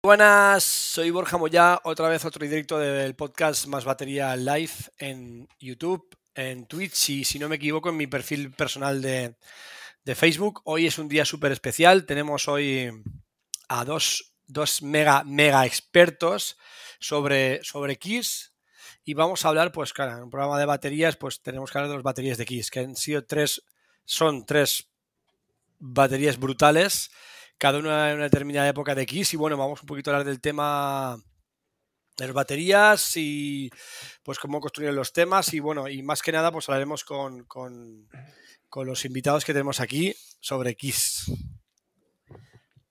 Buenas, soy Borja Moya, otra vez otro directo del podcast Más Batería Live en YouTube, en Twitch y si no me equivoco en mi perfil personal de, Facebook. Hoy es un día súper especial, tenemos hoy a dos, mega, mega expertos sobre, sobre Kiss y vamos a hablar, pues claro, en un programa de baterías, pues tenemos que hablar de las baterías de Kiss, que han sido tres, son tres baterías brutales cada una en una determinada época de Kiss. Y bueno, vamos un poquito a hablar del tema de las baterías y pues cómo construir los temas. Y bueno, y más que nada, pues hablaremos con, con, los invitados que tenemos aquí sobre Kiss.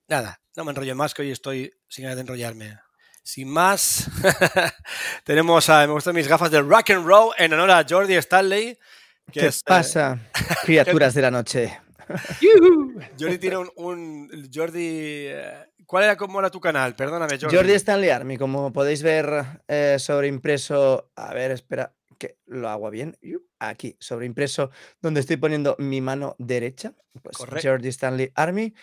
Nada, no me enrollo más, que hoy estoy sin ganas de enrollarme. Sin más, tenemos a, me gustan mis gafas de rock and roll en honor a Jordi Stanley. ¿Qué eh, pasa, criaturas de la noche? Jordi tiene un, Jordi. Eh, ¿Cuál era cómo era tu canal? Perdóname, Jordi. Jordi Stanley Army, como podéis ver eh, sobre impreso. A ver, espera, que lo hago bien. Aquí, sobre impreso, donde estoy poniendo mi mano derecha. Pues Jordi Stanley Army.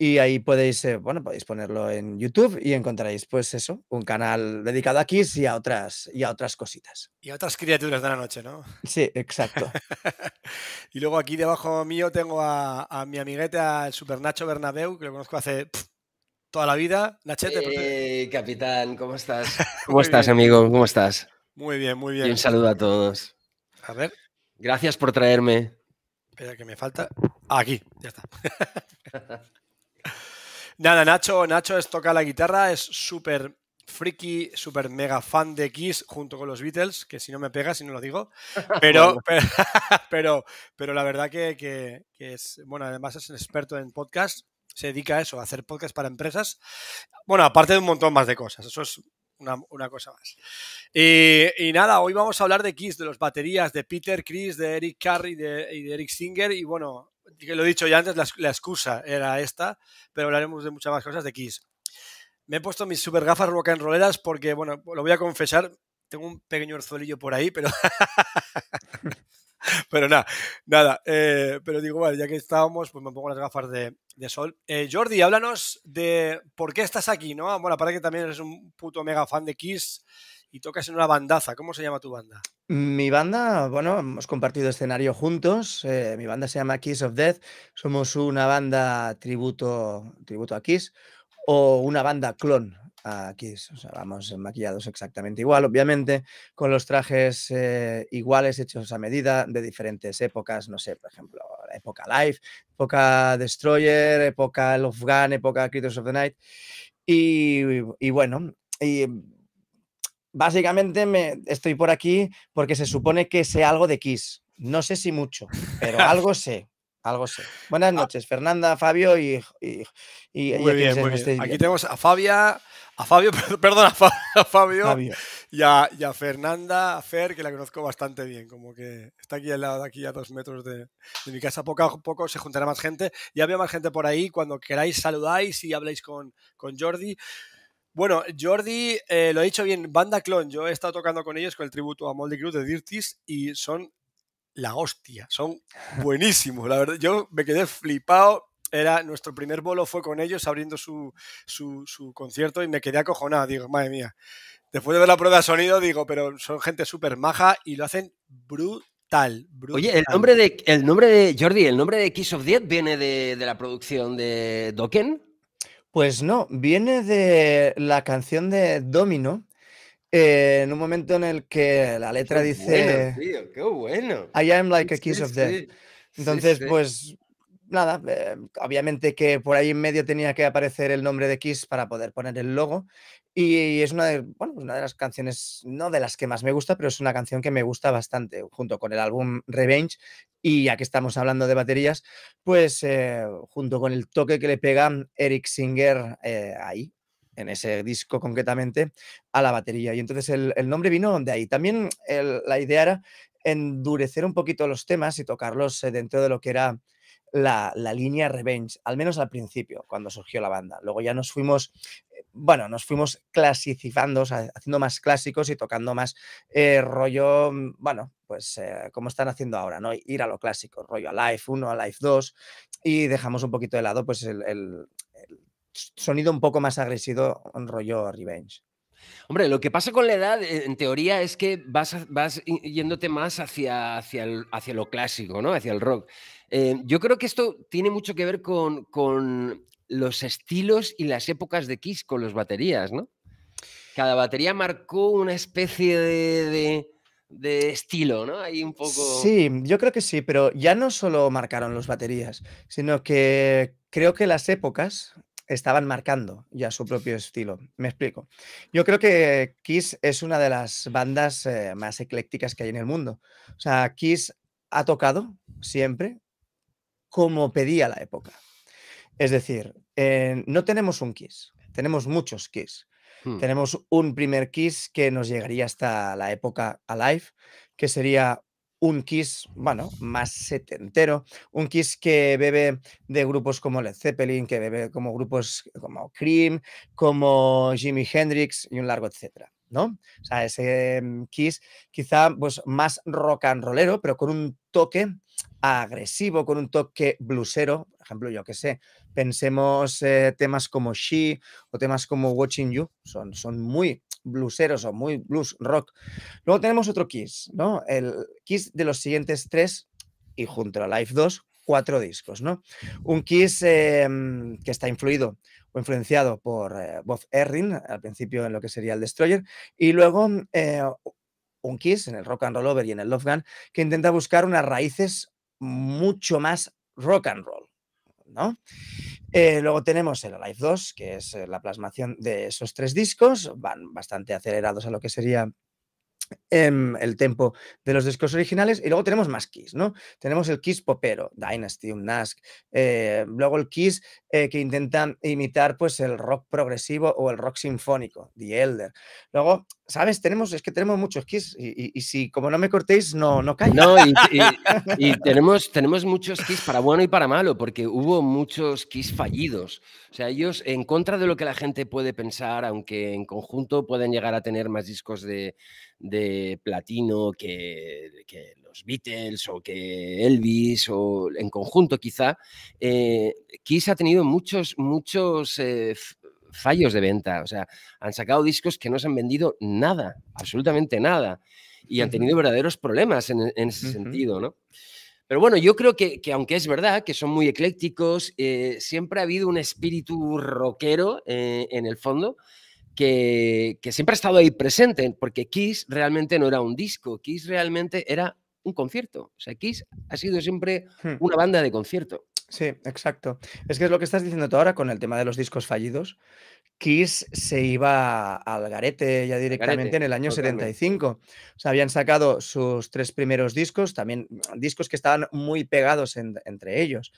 Y ahí podéis, eh, bueno, podéis ponerlo en YouTube y encontraréis, pues eso, un canal dedicado a Kiss y a otras, y a otras cositas. Y a otras criaturas de la noche, ¿no? Sí, exacto. y luego aquí debajo mío tengo a, mi amiguete, al Super Nacho Bernabeu, que lo conozco hace toda la vida. Nachete. Eh, capitán, ¿cómo estás? ¿Cómo estás, amigo? ¿Cómo estás? Muy bien, muy bien. Y un saludo a todos. A ver. Gracias por traerme. Espera que me falta. Ah, aquí, ya está. Nada, Nacho, Nacho es, toca la guitarra, es súper friki, súper mega fan de Kiss junto con los Beatles, que si no me pega, si no lo digo. Pero, pero, pero, la verdad que, es, bueno, además es un experto en podcast, se dedica a eso, a hacer podcast para empresas. Bueno, aparte de un montón más de cosas, eso es una, cosa más. Y, nada, hoy vamos a hablar de Kiss, de los baterías, de Peter, Chris, de Eric Carey de, y de Eric Singer. Y bueno, lo he dicho ya antes, la, excusa era esta, pero hablaremos de muchas más cosas de Kiss. Me he puesto mis super gafas rock and rolleras porque, bueno, lo voy a confesar, tengo un pequeño orzuelillo por ahí, pero... pero nada, nada. Eh, pero digo, bueno, ya que estábamos, pues me pongo las gafas de, sol. Eh, Jordi, háblanos de por qué estás aquí, ¿no? Bueno, para que también eres un puto mega fan de Kiss y tocas en una bandaza. ¿Cómo se llama tu banda? Mi banda, bueno, hemos compartido escenario juntos. Eh, mi banda se llama Kiss of Death. Somos una banda tributo, tributo a Kiss o una banda clon a Kiss. O sea, vamos maquillados exactamente igual, obviamente, con los trajes eh, iguales, hechos a medida, de diferentes épocas. No sé, por ejemplo, época Live, época Destroyer, época Love Gun, época Creatures of the Night. Y, y bueno, y básicamente me, estoy por aquí porque se supone que sé algo de Kiss. No sé si mucho, pero algo sé. Algo sé. Buenas ah. noches, Fernanda, Fabio y. y, muy bien, muy bien. Aquí tenemos a Fabia, a Fabio, perdón, a, Fabio, Y, a, Fernanda, a Fer, que la conozco bastante bien, como que está aquí al lado, aquí a dos metros de, mi casa. Poco a poco se juntará más gente. Ya veo más gente por ahí. Cuando queráis, saludáis y habláis con, con Jordi. Bueno, Jordi, eh, lo he dicho bien, banda clon. Yo he estado tocando con ellos con el tributo a Moldy Cruz de Dirtis y son la hostia, son buenísimos. La verdad, yo me quedé flipado. Era, nuestro primer bolo fue con ellos abriendo su, su, concierto y me quedé acojonado. Digo, madre mía. Después de ver la prueba de sonido, digo, pero son gente súper maja y lo hacen brutal, Oye, el nombre, de, el nombre de Jordi, el nombre de Kiss of Death viene de, de la producción de Dokken. Pues no, viene de la canción de Domino, eh, en un momento en el que la letra dice... tío, qué bueno. I am like a kiss of death. Entonces, pues nada, eh, obviamente que por ahí en medio tenía que aparecer el nombre de Kiss para poder poner el logo. Y es una de, bueno, una de las canciones, no de las que más me gusta, pero es una canción que me gusta bastante, junto con el álbum Revenge. Y ya que estamos hablando de baterías, pues eh, junto con el toque que le pega Eric Singer eh, ahí, en ese disco concretamente, a la batería. Y entonces el, nombre vino de ahí. También la idea era endurecer un poquito los temas y tocarlos dentro de lo que era la, línea Revenge, al menos al principio, cuando surgió la banda. Luego ya nos fuimos, eh, bueno, nos fuimos clasificando, haciendo más clásicos y tocando más eh, rollo, mm, bueno, pues eh, como están haciendo ahora, ¿no? Ir a lo clásico, rollo a Life 1, a Life 2, y dejamos un poquito de lado, pues el, sonido un poco más agresivo, un rollo revenge. Hombre, lo que pasa con la edad, en teoría, es que vas, vas yéndote más hacia, hacia, hacia, lo clásico, ¿no? Hacia el rock. Eh, yo creo que esto tiene mucho que ver con, con, los estilos y las épocas de Kiss con las baterías, ¿no? Cada batería marcó una especie de, de, estilo, ¿no? Ahí un poco. Sí, yo creo que sí, pero ya no solo marcaron las baterías, sino que creo que las épocas estaban marcando ya su propio estilo. Me explico. Yo creo que Kiss es una de las bandas eh, más eclécticas que hay en el mundo. O sea, Kiss ha tocado siempre como pedía la época. Es decir, eh, no tenemos un Kiss, tenemos muchos Kiss. Hmm. Tenemos un primer Kiss que nos llegaría hasta la época Alive, que sería un Kiss, bueno, más setentero, un Kiss que bebe de grupos como Led Zeppelin, que bebe como grupos como Cream, como Jimi Hendrix y un largo etcétera, ¿no? O sea, ese mm, Kiss quizá pues más rock and rollero, pero con un toque agresivo, con un toque bluesero, por ejemplo, yo que sé, pensemos eh, temas como She o temas como Watching You, son, son muy blueseros o muy blues rock. Luego tenemos otro Kiss, ¿no? El Kiss de los siguientes tres y junto a Life 2, cuatro discos, ¿no? Un Kiss em, que está influido o influenciado por eh, Bob Erring, al principio en lo que sería el Destroyer, y luego eh, un Kiss en el Rock and Roll Over y en el Love Gun, que intenta buscar unas raíces mucho más rock and roll, ¿no? Eh, luego tenemos el Alive 2, que es eh, la plasmación de esos tres discos, van bastante acelerados a lo que sería el tempo de los discos originales y luego tenemos más Kiss, ¿no? Tenemos el Kiss popero, Dynasty, Unmask, eh, luego el Kiss que intenta imitar pues el rock progresivo o el rock sinfónico, The Elder. Luego ¿sabes? Tenemos, es que tenemos muchos Kiss y, si como no me cortéis, no, no cae. No, y, tenemos, tenemos muchos Kiss para bueno y para malo, porque hubo muchos Kiss fallidos. O sea, ellos, en contra de lo que la gente puede pensar, aunque en conjunto pueden llegar a tener más discos de, platino que, los Beatles o que Elvis, o en conjunto quizá, eh, Kiss ha tenido muchos, muchos... Eh, fallos de venta. O sea, han sacado discos que no se han vendido nada, absolutamente nada. Y han tenido verdaderos problemas en, ese sentido, ¿no? Pero bueno, yo creo que, aunque es verdad que son muy eclécticos, eh, siempre ha habido un espíritu rockero eh, en el fondo que, que, siempre ha estado ahí presente, porque Kiss realmente no era un disco, Kiss realmente era un concierto. O sea, Kiss ha sido siempre hmm. una banda de concierto. Sí, exacto. Es que es lo que estás diciendo tú ahora con el tema de los discos fallidos. Kiss se iba al garete ya directamente en el año 75. O sea, habían sacado sus tres primeros discos, también discos que estaban muy pegados entre ellos.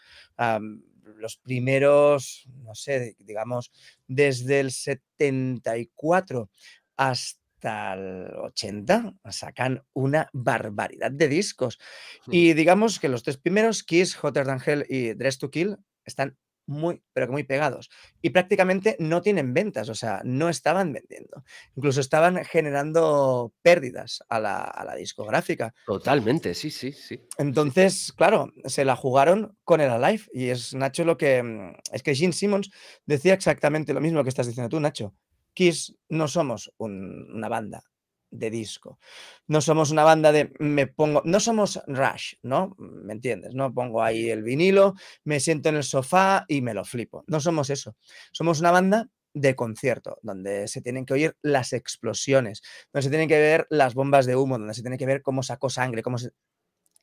Los primeros, no sé, digamos, desde el 74 hasta hasta el 80 sacan una barbaridad de discos. Hmm. Y digamos que los tres primeros, Kiss, Hotter Than Hell y Dress to Kill, están muy, pero que muy pegados. Y prácticamente no tienen ventas, o sea, no estaban vendiendo. Incluso estaban generando pérdidas a la, a la discográfica. Totalmente, sí, sí, sí. Entonces, claro, se la jugaron con el Alive. Y es Nacho lo que. Mm, es que Gene Simmons decía exactamente lo mismo que estás diciendo tú, Nacho. Kiss no somos una banda de disco. No somos una banda de me pongo, no somos Rush, ¿no? ¿Me entiendes? No pongo ahí el vinilo, me siento en el sofá y me lo flipo. No somos eso. Somos una banda de concierto, donde se tienen que oír las explosiones, donde se tienen que ver las bombas de humo, donde se tiene que ver cómo sacó sangre, cómo se...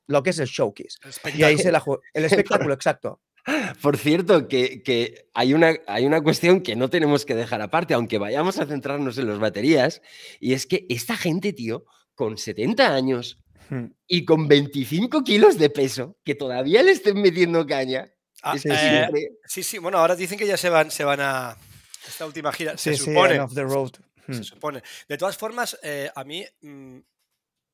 lo que es el showcase. Y ahí se la el espectáculo, exacto. Por cierto, que, hay, una, hay una cuestión que no tenemos que dejar aparte, aunque vayamos a centrarnos en las baterías, y es que esta gente, tío, con 70 años hmm. y con 25 kilos de peso, que todavía le estén metiendo caña. Ah, eh, sí, sí, bueno, ahora dicen que ya se van, se van a esta última gira. se supone. the road. Se hmm. supone. De todas formas, eh, a mí. Mm,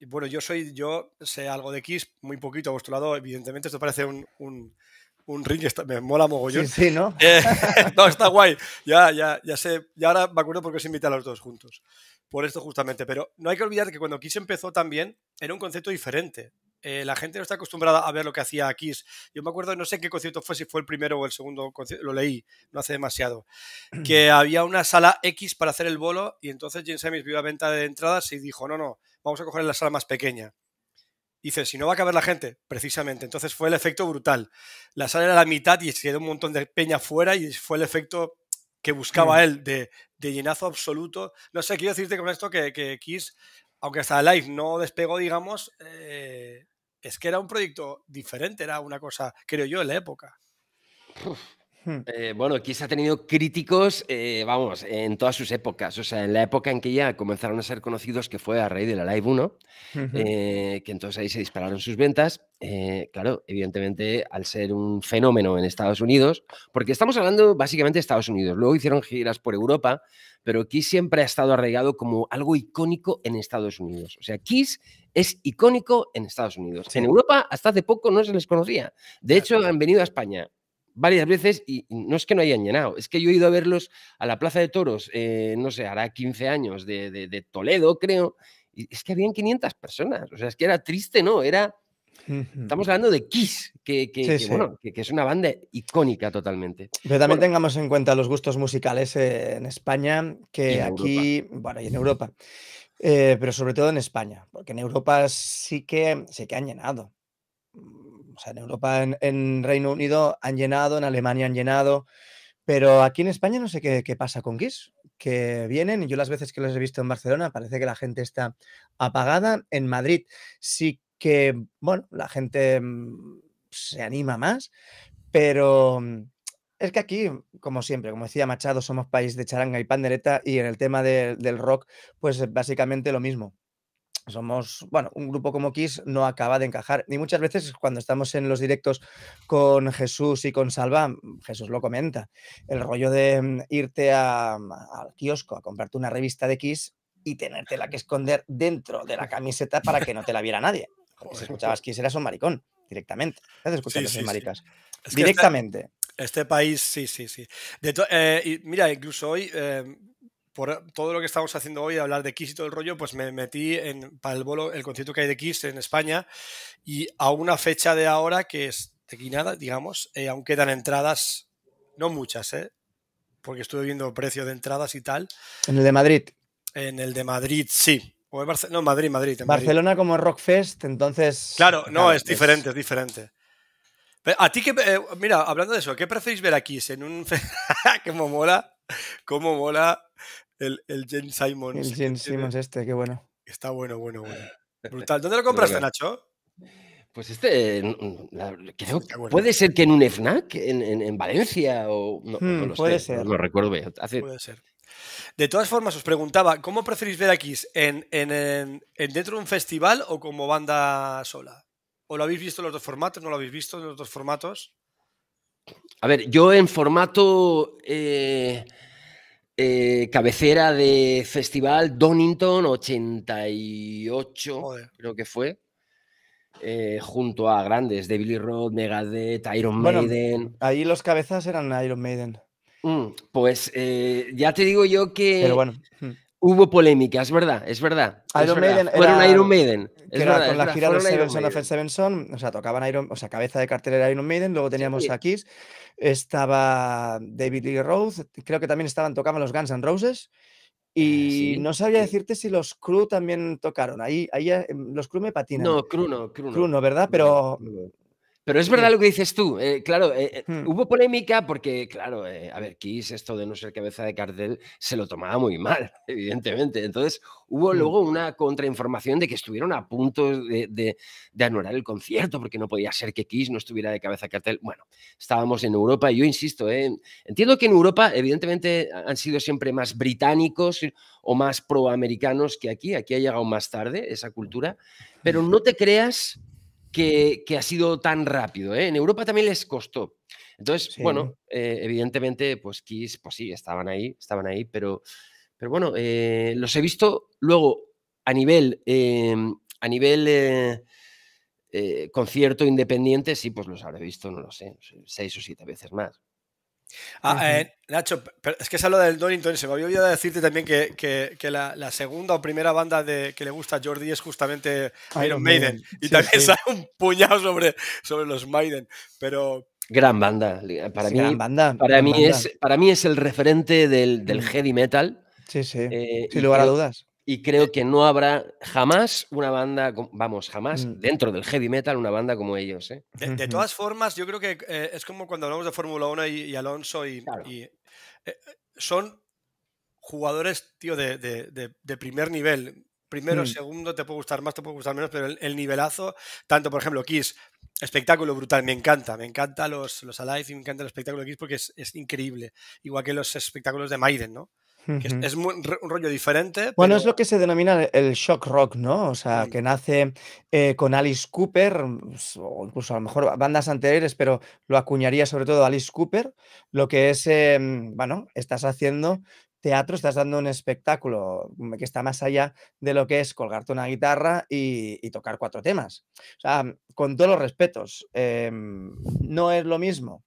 bueno, yo soy, yo sé algo de Kiss, muy poquito a vuestro lado, evidentemente esto parece un un ring, me mola mogollón. Sí, sí, ¿no? Eh, no, está guay. Ya, ya, ya sé. Y ahora me acuerdo porque os invité a los dos juntos. Por esto justamente. Pero no hay que olvidar que cuando Kiss empezó también era un concepto diferente. eh, la gente no está acostumbrada a ver lo que hacía Kiss. Yo me acuerdo, no sé qué concierto fue, si fue el primero o el segundo concierto, lo leí, no hace demasiado, que había una sala X para hacer el bolo y entonces James Emmys vio la venta de entradas y dijo, no, no, vamos a coger la sala más pequeña. Dice, si no va a caber la gente, precisamente. Entonces fue el efecto brutal. La sala era la mitad y se quedó un montón de peña fuera y fue el efecto que buscaba mm. él de, llenazo absoluto. No sé, quiero decirte con esto que, que Kiss, aunque hasta Live no despegó, digamos, eh, es que era un proyecto diferente, era una cosa, creo yo, en la época. Hmm. Eh, bueno, Kiss ha tenido críticos, eh, vamos, en todas sus épocas. O sea, en la época en que ya comenzaron a ser conocidos, que fue a raíz de la Live 1, eh, que entonces ahí se dispararon sus ventas. claro, evidentemente, al ser un fenómeno en Estados Unidos, porque estamos hablando básicamente de Estados Unidos. Luego hicieron giras por Europa, pero Kiss siempre ha estado arraigado como algo icónico en Estados Unidos. O sea, Kiss es icónico en Estados Unidos. En Europa, hasta hace poco no se les conocía. De hecho, han venido a España varias veces y no es que no hayan llenado, es que yo he ido a verlos a la Plaza de Toros, eh, no sé, hará 15 años de, Toledo, creo, y es que habían 500 personas, o sea, es que era triste, ¿no? Era... Estamos hablando de Kiss, que, Bueno, que, es una banda icónica totalmente. Pero también tengamos en cuenta los gustos musicales eh, en España, que aquí, bueno, y en Europa, eh, pero sobre todo en España, porque en Europa sí que, sí que han llenado en Europa, en, Reino Unido han llenado, en Alemania han llenado, pero aquí en España no sé qué, pasa con Kiss, que vienen y yo las veces que los he visto en Barcelona parece que la gente está apagada. En Madrid sí que, bueno, la gente mm, se anima más, pero mm, es que aquí, como siempre, como decía Machado, somos país de charanga y pandereta y en el tema del rock, pues básicamente lo mismo somos, bueno, un grupo como Kiss no acaba de encajar. Y muchas veces cuando estamos en los directos con Jesús y con Salva, mm, Jesús lo comenta, el rollo de mm, irte al kiosco a comprarte una revista de Kiss y tenértela que esconder dentro de la camiseta para que no te la viera nadie. si escuchabas Kiss eras un maricón, directamente. escuchando sí, maricas. directamente. Este, país, sí, sí, sí. De eh, mira, incluso hoy... Eh, por todo lo que estamos haciendo hoy, hablar de Kiss y todo el rollo, pues me metí en, para el bolo, el concierto que hay de Kiss en España y a una fecha de ahora que es de nada, digamos, eh, aún quedan entradas, no muchas, ¿eh? porque estuve viendo precio de entradas y tal. ¿En el de Madrid? En el de Madrid, sí. O no, Madrid, Madrid. Barcelona como Rockfest, entonces... Claro, no, es diferente, es diferente. a ti que, eh, mira, hablando de eso, ¿qué preferís ver aquí? En un... ¿Cómo mola? ¿Cómo mola el, el Jen Simons. El Jen Simons este, qué bueno. Está bueno, bueno, bueno. Brutal. ¿Dónde lo compraste, Nacho? Pues este, creo, puede ser que en un FNAC, en, en, Valencia, o no, hmm, puede ser. No recuerdo Puede ser. De todas formas, os preguntaba, ¿cómo preferís ver aquí? ¿En, en, dentro de un festival o como banda sola? ¿O lo habéis visto en los dos formatos? ¿No lo habéis visto en los dos formatos? A ver, yo en formato eh, eh, cabecera de festival Donington 88, creo que fue. Eh, junto a grandes de Billy Roth, Megadeth, Iron Maiden. Ahí los cabezas eran Iron Maiden. Mm, pues eh, ya te digo yo que Pero bueno. Hubo polémica, es verdad, es verdad. Iron Maiden Fueron Iron Maiden. Es verdad, con la gira de Sevenson of Sevenson, o sea, tocaban Iron, o sea, cabeza de cartel era Iron Maiden, luego teníamos a Kiss estaba David Lee Roth, creo que también estaban, tocaban los Guns N' Roses. Ah, y no sabía decirte si los Crew también tocaron. Ahí, ahí em, los Crew me patinan. No, Crew no, Crew no. ¿verdad? Pero pero es verdad lo que dices tú. Eh, claro, eh, eh, hmm. hubo polémica porque, claro, a ver, Kiss, esto de no ser cabeza de cartel, se lo tomaba muy mal, evidentemente. Entonces, hubo hmm. luego una contrainformación de que estuvieron a punto de, de, anular el concierto porque no podía ser que Kiss no estuviera de cabeza de cartel. Bueno, estábamos en Europa y yo insisto, entiendo que en Europa, evidentemente, han sido siempre más británicos o más proamericanos que aquí. Aquí ha llegado más tarde esa cultura. Pero no te creas que, ha sido tan rápido. ¿eh? En Europa también les costó. Entonces, bueno, eh, evidentemente, pues Kiss, pues sí, estaban ahí, estaban ahí, pero, pero bueno, eh, los he visto luego a nivel, a nivel concierto independiente, sí, pues los habré visto, no lo sé, seis o siete veces más. Ah, eh, Nacho, es que es lo del Donington. Se me había olvidado decirte también que, la, segunda o primera banda de, que le gusta a Jordi es justamente Iron, Maiden. Y también sale un puñado sobre, sobre los Maiden. Pero. Gran banda. Para mí, banda, para, mí Es, para mí es el referente del, del mm. heavy metal. Sí, sí. Eh, Sin lugar a dudas. Y creo que no habrá jamás una banda, vamos, jamás mm. dentro del heavy metal una banda como ellos. ¿eh? De, todas formas, yo creo que eh, es como cuando hablamos de Fórmula 1 y, Alonso y, eh, son jugadores, tío, de, primer nivel. Primero, mm. segundo, te puede gustar más, te puede gustar menos, pero el, nivelazo, tanto por ejemplo Kiss, espectáculo brutal, me encanta, me encanta los, los Alive y me encanta el espectáculo de Kiss porque es, es increíble, igual que los espectáculos de Maiden, ¿no? Es, un rollo diferente. Bueno, es lo que se denomina el shock rock, ¿no? O sea, que nace eh, con Alice Cooper, pues, o incluso a lo mejor bandas anteriores, pero lo acuñaría sobre todo Alice Cooper, lo que es, em, bueno, estás haciendo teatro, estás dando un espectáculo que está más allá de lo que es colgarte una guitarra y, tocar cuatro temas. O sea, con todos los respetos, em, no es lo mismo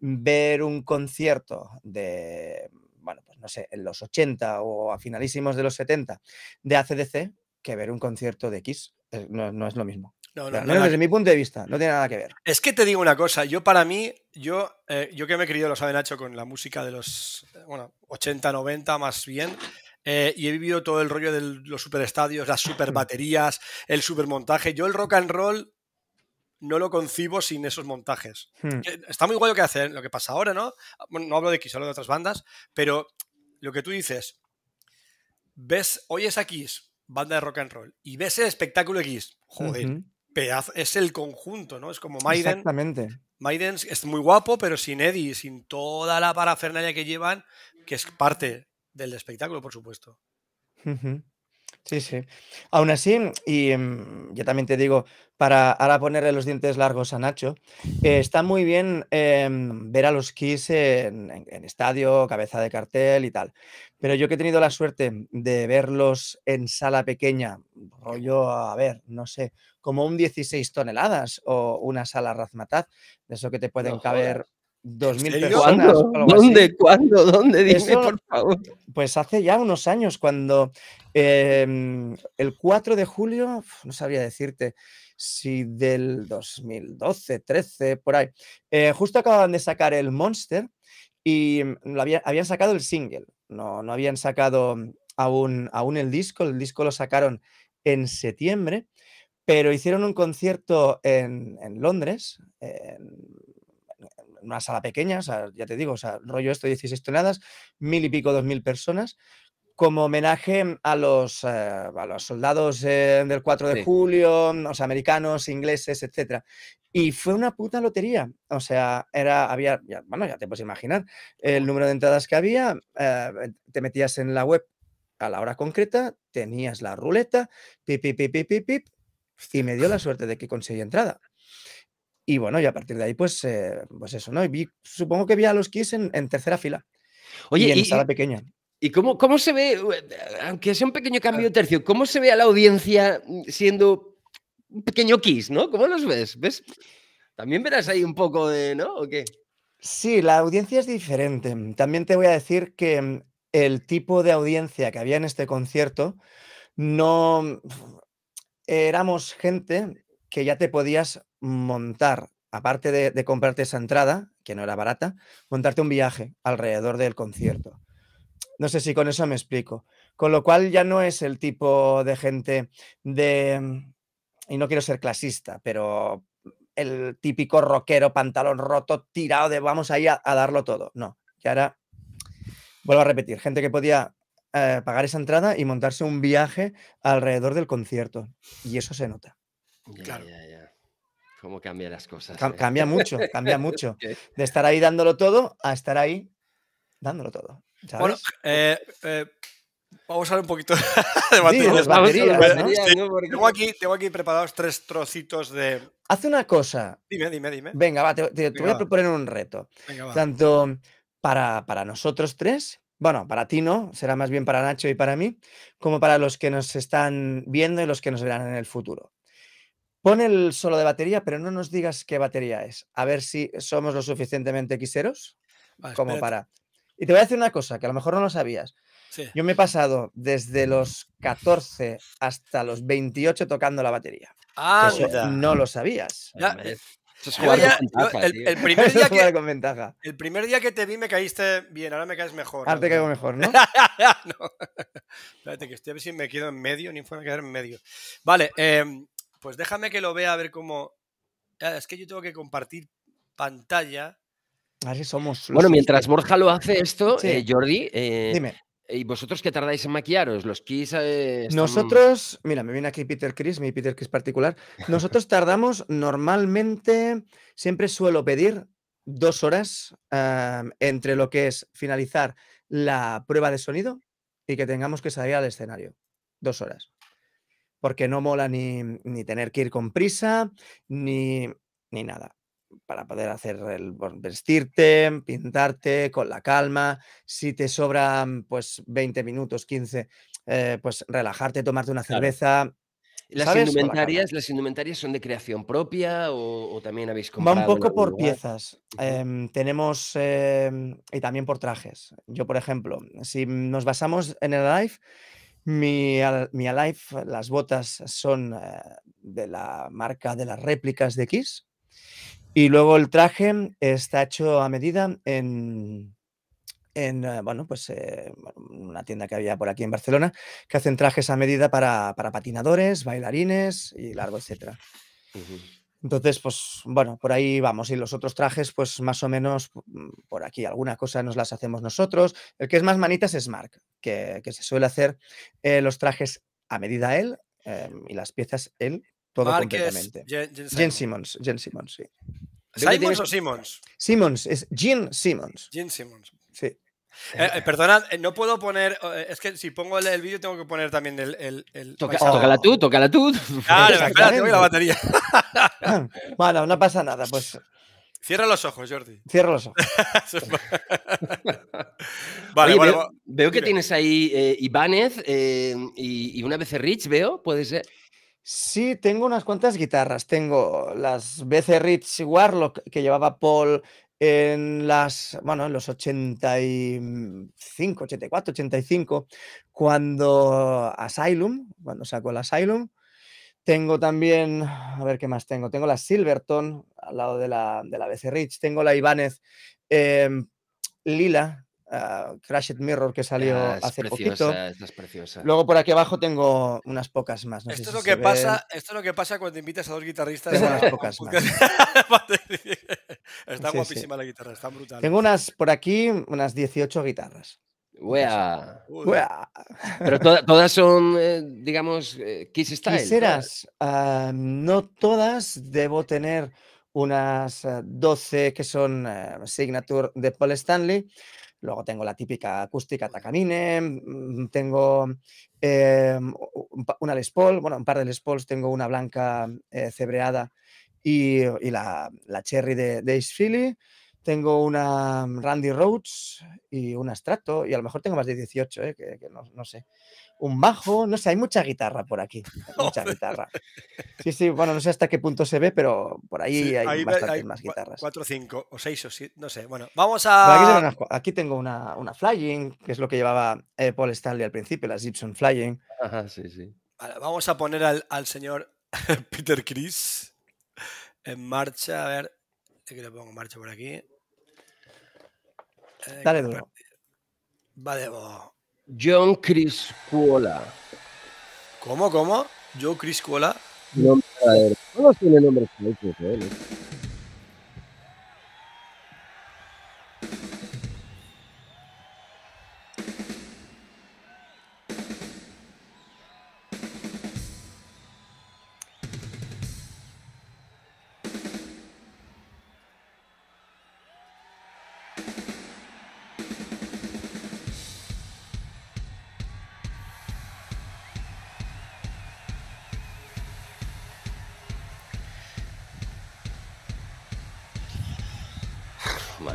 ver un concierto de bueno, pues no sé, en los 80 o a finalísimos de los 70 de ACDC que ver un concierto de X. Eh, no, es lo mismo. No, no, desde mi punto de vista, no tiene nada que ver. Es que te digo una cosa, yo para mí, yo, eh, yo que me he criado, lo sabe Nacho, con la música de los bueno, 80, 90 más bien, eh, y he vivido todo el rollo de los superestadios, las super baterías, el supermontaje. Yo el rock and roll no lo concibo sin esos montajes. Hmm. Está muy guay lo que hacen, lo que pasa ahora, ¿no? no hablo de Kiss, hablo de otras bandas, pero lo que tú dices, ves, oyes a Kiss, banda de rock and roll, y ves el espectáculo X, joder, es el conjunto, ¿no? Es como Maiden. Exactamente. Maiden es muy guapo, pero sin Eddie, sin toda la parafernalia que llevan, que es parte del espectáculo, por supuesto. Sí, sí. Aún así, y mm, yo también te digo, para ahora ponerle los dientes largos a Nacho, eh, está muy bien em, ver a los Kiss en, estadio, cabeza de cartel y tal. Pero yo que he tenido la suerte de verlos en sala pequeña, rollo, a ver, no sé, como un 16 toneladas o una sala Razmataz, de eso que te pueden caber 2.000 personas. ¿Dónde? ¿Cuándo? ¿Dónde? Dime, por favor. Pues hace ya unos años, cuando em, el 4 de julio, no sabría decirte si del 2012, 13, por ahí, eh, justo acababan de sacar el Monster y lo habían sacado el single, no, no habían sacado aún, aún el disco, el disco lo sacaron en septiembre, pero hicieron un concierto en, en Londres, en una sala pequeña, o sea, ya te digo, o sea, rollo esto, 16 toneladas, mil y pico, dos mil personas, como homenaje a los, eh, a los soldados eh, del 4 de julio, los americanos, ingleses, etc. Y fue una puta lotería. O sea, era, había, bueno, ya te puedes imaginar el número de entradas que había. Eh, te metías en la web a la hora concreta, tenías la ruleta, pip, pip, pip, pip, pip, y me dio la suerte de que conseguí entrada. Y bueno, y a partir de ahí, pues, eh, pues eso, ¿no? Y vi, supongo que vi a los Kiss en, tercera fila. Oye, y en sala pequeña. ¿Y cómo, cómo se ve, aunque sea un pequeño cambio de tercio, cómo se ve a la audiencia siendo un pequeño Kiss, ¿no? ¿Cómo los ves? ¿Ves? También verás ahí un poco de, ¿no? ¿O qué? Sí, la audiencia es diferente. También te voy a decir que mm, el tipo de audiencia que había en este concierto no éramos gente que ya te podías montar, aparte de, comprarte esa entrada, que no era barata, montarte un viaje alrededor del concierto. No sé si con eso me explico. Con lo cual ya no es el tipo de gente de, y no quiero ser clasista, pero el típico rockero, pantalón roto, tirado de vamos ahí a, darlo todo. No, ya era, vuelvo a repetir, gente que podía eh, pagar esa entrada y montarse un viaje alrededor del concierto. Y eso se nota. claro. ¿Cómo cambia las cosas? Eh? Cambia mucho, cambia mucho. De estar ahí dándolo todo a estar ahí dándolo todo. Bueno, eh, eh, vamos a ver un poquito de baterías. tengo, aquí, tengo aquí preparados tres trocitos de. Haz una cosa. Dime, dime, dime. Venga, va, te, voy a proponer un reto. Tanto para, para nosotros tres bueno, para ti no, será más bien para Nacho y para mí, como para los que nos están viendo y los que nos verán en el futuro. Pon el solo de batería, pero no nos digas qué batería es. A ver si somos lo suficientemente quiseros. como para. Y te voy a decir una cosa que a lo mejor no lo sabías. Yo me he pasado desde los 14 hasta los 28 tocando la batería. Ah, no lo sabías. el, primer día que, con ventaja. el primer día que te vi me caíste bien, ahora me caes mejor. Ahora te caigo mejor, ¿no? no. Espérate, que estoy a ver si me quedo en medio, ni fuera a quedar en medio. Vale, em, pues déjame que lo vea a ver cómo. Es que yo tengo que compartir pantalla. Así somos. Bueno, mientras Borja lo hace esto, eh, Jordi. Eh, Dime. ¿Y vosotros qué tardáis en maquillaros? ¿Los Kiss? Eh, Nosotros, mira, me viene aquí Peter Chris, mi Peter Chris particular. Nosotros tardamos normalmente, siempre suelo pedir dos horas entre lo que es finalizar la prueba de sonido y que tengamos que salir al escenario. Dos horas. Porque no mola ni, ni tener que ir con prisa, ni, ni nada para poder hacer el vestirte, pintarte con la calma. Si te sobran pues 20 minutos, 15, eh, pues relajarte, tomarte una cerveza. ¿Las indumentarias, ¿Las indumentarias son de creación propia o, también habéis comprado? Va un poco por piezas. Em, tenemos em, y también por trajes. Yo, por ejemplo, si nos basamos en el Alive, mi, mi Alive, las botas son eh, de la marca de las réplicas de Kiss. Y luego el traje está hecho a medida en, en eh, bueno, pues eh, una tienda que había por aquí en Barcelona, que hacen trajes a medida para, patinadores, bailarines y largo, etcétera. Entonces, pues bueno, por ahí vamos. Y los otros trajes, pues más o menos mm, por aquí, alguna cosa nos las hacemos nosotros. El que es más manitas es Mark, que, se suele hacer eh, los trajes a medida él em, y las piezas él todo completamente. Jen, Simmons. Jen Simmons, sí. ¿Simons o Simmons? Simmons, es Jen Simmons. Jen Simmons. Sí. Eh, eh, perdona, eh, no puedo poner. Es que si pongo el, vídeo, tengo que poner también el. el, tócala tú, tócala tú. Claro, espera, tengo la batería. bueno, no pasa nada, pues. Cierra los ojos, Jordi. Cierra los ojos. vale, vale, veo, que tienes ahí eh, Ibánez y, y, una vez Rich, veo, puede ser. Sí, tengo unas cuantas guitarras. Tengo las BC Rich Warlock que llevaba Paul en las, bueno, en los 85, 84, 85, cuando Asylum, cuando sacó el Asylum. Tengo también, a ver qué más tengo. Tengo la Silverton al lado de la, de la BC Rich. Tengo la Ibanez em, Lila, uh, Crashed Mirror que salió ah, hace poquito. es preciosa. Luego por aquí abajo tengo unas pocas más. esto, es lo que pasa, esto es lo que pasa cuando invitas a dos guitarristas. Tengo unas pocas más. está guapísima la guitarra, está brutal. Tengo unas por aquí, unas 18 guitarras. Wea. Pero todas son, eh, digamos, eh, Kiss Style. Quisieras, uh, no todas, debo tener unas 12 eh, que son Signature de Paul Stanley. Luego tengo la típica acústica Takamine, mm, tengo eh, una Les Paul, bueno, un par de Les Pauls, tengo una blanca eh, cebreada y, la, Cherry de, de Ace Philly, tengo una Randy Rhodes y un Strato, y a lo mejor tengo más de 18, eh, que, no, sé un bajo, no sé, hay mucha guitarra por aquí, mucha guitarra. Sí, sí, bueno, no sé hasta qué punto se ve, pero por ahí hay, bastantes más guitarras. Cuatro, cinco o seis o siete, no sé. Bueno, vamos a... Aquí, tengo una, una, Flying, que es lo que llevaba eh, Paul Stanley al principio, la Gibson Flying. Ajá, sí, sí. vamos a poner al, al señor Peter Chris en marcha, a ver, que le pongo en marcha por aquí. Eh, Dale duro. Vale, John Criscuola. ¿Cómo, cómo? John Criscuola. No, todos tienen nombres ¿eh?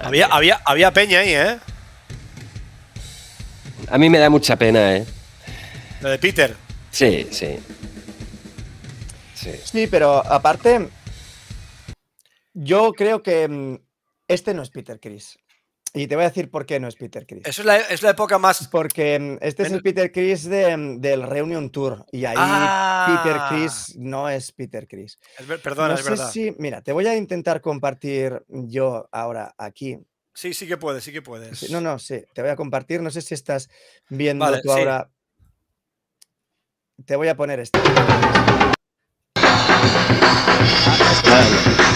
Había, había, había peña ahí, ¿eh? A mí me da mucha pena, ¿eh? Lo de Peter. Sí, sí. Sí, pero aparte, yo creo que mm, este no es Peter Chris. Y te voy a decir por qué no es Peter Chris. Eso es la, época más. Porque mm, este es el Peter Chris del Reunion Tour. Y ahí Peter Ah. Chris no es Peter Chris. Es Perdona, no es sé verdad. si. Mira, te voy a intentar compartir yo ahora aquí. Sí, sí que puedes, sí que puedes. Sí, No, no, sí, te voy a compartir. No sé si estás viendo Vale, tú sí. ahora. Te voy a poner este. Claro,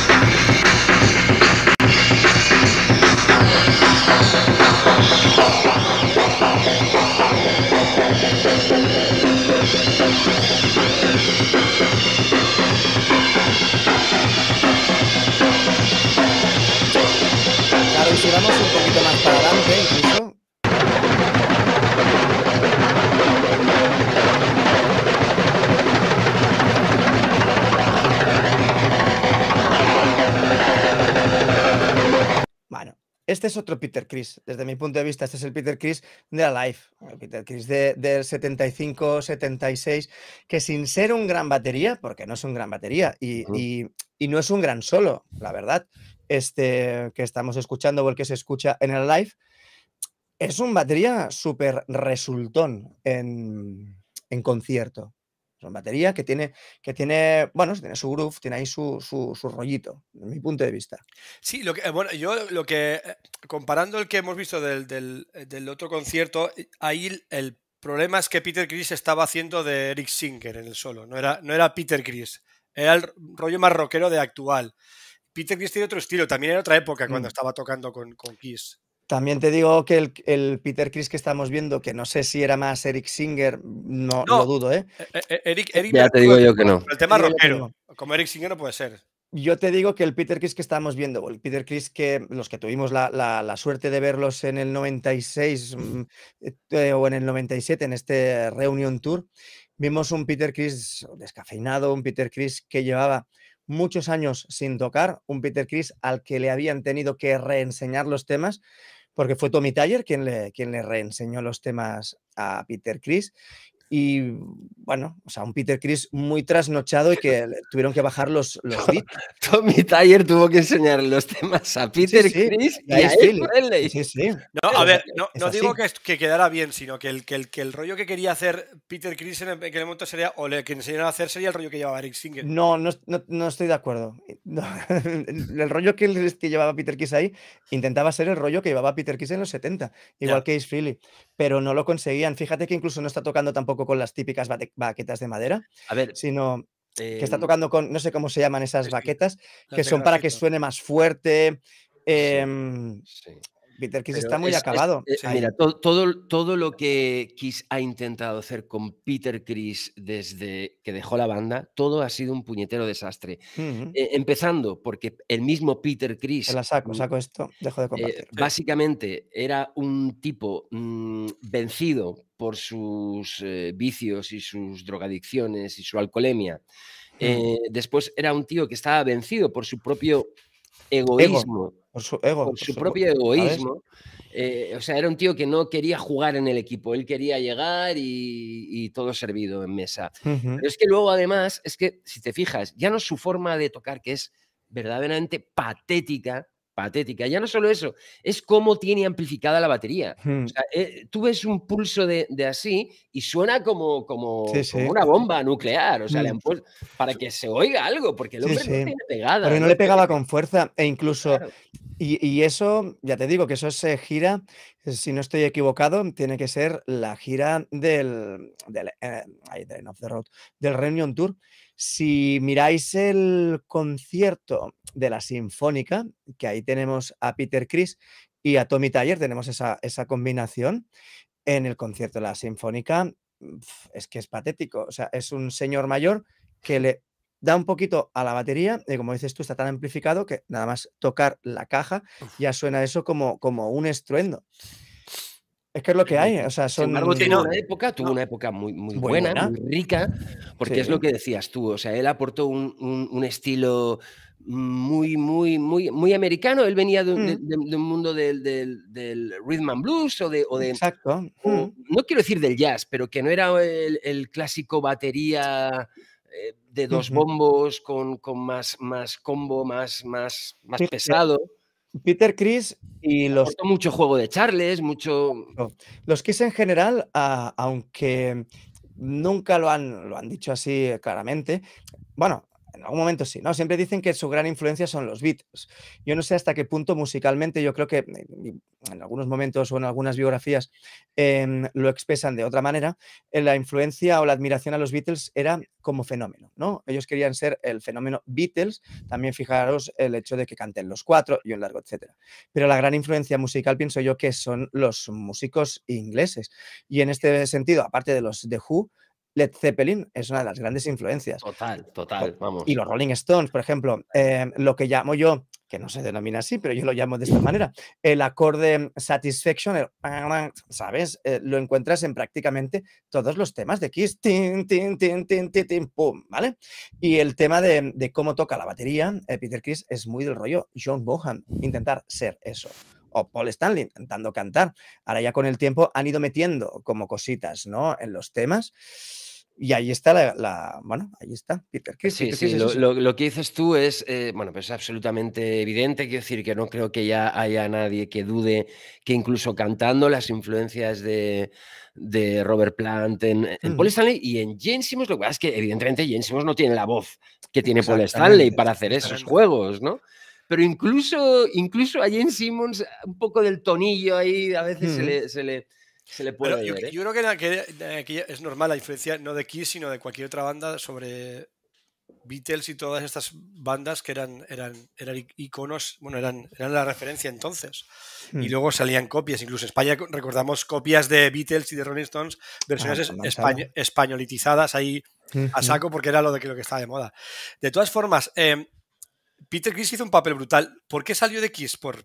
este es otro Peter Chris. Desde mi punto de vista, este es el Peter Chris de la Life. El Peter Chris de- del 75-76, que sin ser un gran batería, porque no es un gran batería y, Ujú. y- y no es un gran solo, la verdad, este que estamos escuchando o el que se escucha en el live, es un batería súper resultón en, en concierto. Una batería que tiene, que tiene, bueno, tiene su groove, tiene ahí su, su, su rollito, desde mi punto de vista. Sí, lo que, eh, bueno, yo lo que, eh, comparando el que hemos visto del, del- eh, del otro concierto, ahí el, el problema es que Peter Chris estaba haciendo de Eric Singer en el solo, no era, no era Peter Chris, era el rollo más rockero de actual. Peter Chris tiene otro estilo, también en otra época cuando Mm. estaba tocando con, con Kiss. También te digo que el, el Peter Chris que estamos viendo, que no sé si era más Eric Singer, no, No. lo dudo, ¿eh? Eh, eh, Eric, Eric Ya te digo yo que no. El tema rockero, como Eric Singer no puede ser. Yo te digo que el Peter Chris que estamos viendo, o el Peter Chris que los que tuvimos la, la- la suerte de verlos en el 96 mm, eh, o en el 97, en este Reunion Tour, vimos un Peter Chris descafeinado, un Peter Chris que llevaba muchos años sin tocar, un Peter Chris al que le habían tenido que reenseñar los temas, porque fue Tommy Tyler quien le, quien le reenseñó los temas a Peter Chris. Y bueno, o sea, un Peter Chris muy trasnochado y que tuvieron que bajar los, los beats. Tommy Tyler tuvo que enseñar los temas a Peter sí, Chris y y a. Frehley. Sí, sí. No, a ver, no, no digo que, que quedara bien, sino que el, que, el, que el rollo que quería hacer Peter Chris en el- en aquel momento sería, o le que enseñaron a hacer sería el rollo que llevaba Eric Singer. No, no, no, no estoy de acuerdo. No, el el rollo que, el- que llevaba Peter Kiss ahí intentaba ser el rollo que llevaba Peter Kiss en los 70, igual Ya. que Ace Frehley, pero no lo conseguían. Fíjate que incluso no está tocando tampoco con las típicas baquetas de madera, A ver, sino que está em, tocando con, no sé cómo se llaman esas baquetas, que son para que suene más fuerte. em, sí. Peter Kiss Pero está muy es- es- acabado. eh, mira, to- todo, todo lo que Kiss ha intentado hacer con Peter Chris desde que dejó la banda, todo ha sido un puñetero desastre. Eh, empezando porque el mismo Peter Chris la saco, mm, saco esto, dejo de eh, compartir. básicamente era un tipo mm, vencido por sus eh, vicios y sus drogadicciones y su alcoholemia. Mm. Eh, después era un tío que estaba vencido por su propio egoísmo Por su ego. por por su su- propio egoísmo. eh, o sea, era un tío que no quería jugar en el equipo, él quería llegar y, y todo servido en mesa. Pero es que luego, además, es que si te fijas, ya no es su forma de tocar, que es verdaderamente patética, patética. Ya no solo eso, es cómo tiene amplificada la batería. O sea, eh, tú ves un pulso de, de así y suena como, como, Sí, sí. como una bomba nuclear. O sea, le Mm. han puesto para que se oiga algo, porque el hombre sí. no tiene pegada. Porque no le pegaba con fuerza e incluso, Claro. y, y eso, ya te digo, que eso se gira, si no estoy equivocado, tiene que ser la gira del, del, eh, ay, del the Road, del Reunion Tour. Si miráis el concierto de la Sinfónica, que ahí tenemos a Peter Chris y a Tommy Tyler, tenemos esa, esa combinación, en el concierto de la Sinfónica, pf, es que es patético. O sea, es un señor mayor que le da un poquito a la batería y como dices tú, está tan amplificado que nada más tocar la caja ya suena eso como, como un estruendo. Es que es lo que hay, o sea, Sin embargo, tuvo no, una época, tuvo no. una época muy, muy, buena, buena. muy rica, porque es lo que decías tú. O sea, él aportó un, un- un estilo muy, muy, muy, muy americano. Él venía de, Mm. de- de un mundo del, del- del rhythm and blues o de. o Exacto. o- mm, no quiero decir del jazz, pero que no era el, el clásico batería eh, de dos bombos con, con más, más combo, más, más, más pesado. Peter Chris y los... Mucho juego de Charles, mucho... Los Kiss en general, aunque nunca lo han, lo han dicho así claramente, bueno, en algún momento sí, ¿no? Siempre dicen que su gran influencia son los Beatles. Yo no sé hasta qué punto musicalmente, yo creo que en algunos momentos o en algunas biografías em, lo expresan de otra manera, eh, la influencia o la admiración a los Beatles era como fenómeno, ¿no? Ellos querían ser el fenómeno Beatles, también fijaros el hecho de que canten los cuatro y un largo, etcétera. Pero la gran influencia musical pienso yo que son los músicos ingleses. Y en este sentido, aparte de los de Who, Led Zeppelin es una de las grandes influencias. Total, total, vamos. Y los Rolling Stones, por ejemplo, em, lo que llamo yo, que no se denomina así, pero yo lo llamo de esta manera, el acorde Satisfaction, ¿sabes? Eh, lo encuentras en prácticamente todos los temas de Kiss, tin, tin, tin, tin, tin, pum, ¿vale? Y el tema de, cómo toca la batería, eh, Peter Chris, es muy del rollo John Bohan, intentar ser eso o Paul Stanley intentando cantar. Ahora ya con el tiempo han ido metiendo como cositas, ¿no? En los temas. Y ahí está la, bueno, ahí está, Peter Sí, sí, lo, que dices tú es, eh, bueno, pues absolutamente evidente, quiero decir que no creo que ya haya nadie que dude que incluso cantando las influencias de, Robert Plant en, Paul Stanley y en Jane Simmons, lo que pasa es que evidentemente Jane Simmons no tiene la voz que tiene Paul Stanley para hacer esos juegos, ¿no? Pero incluso, incluso a Jane Simmons un poco del tonillo ahí a veces se le se le puede yo, ¿eh? yo, creo que, es normal la influencia no de Kiss, sino de cualquier otra banda sobre Beatles y todas estas bandas que eran, eran, eran iconos, bueno, eran, eran la referencia entonces. Y hmm. luego salían copias, incluso en España recordamos copias de Beatles y de Rolling Stones, versiones ah, españolitizadas ahí a saco porque era lo de que, lo que estaba de moda. De todas formas, eh, Peter Chris hizo un papel brutal. ¿Por qué salió de Kiss? ¿Por,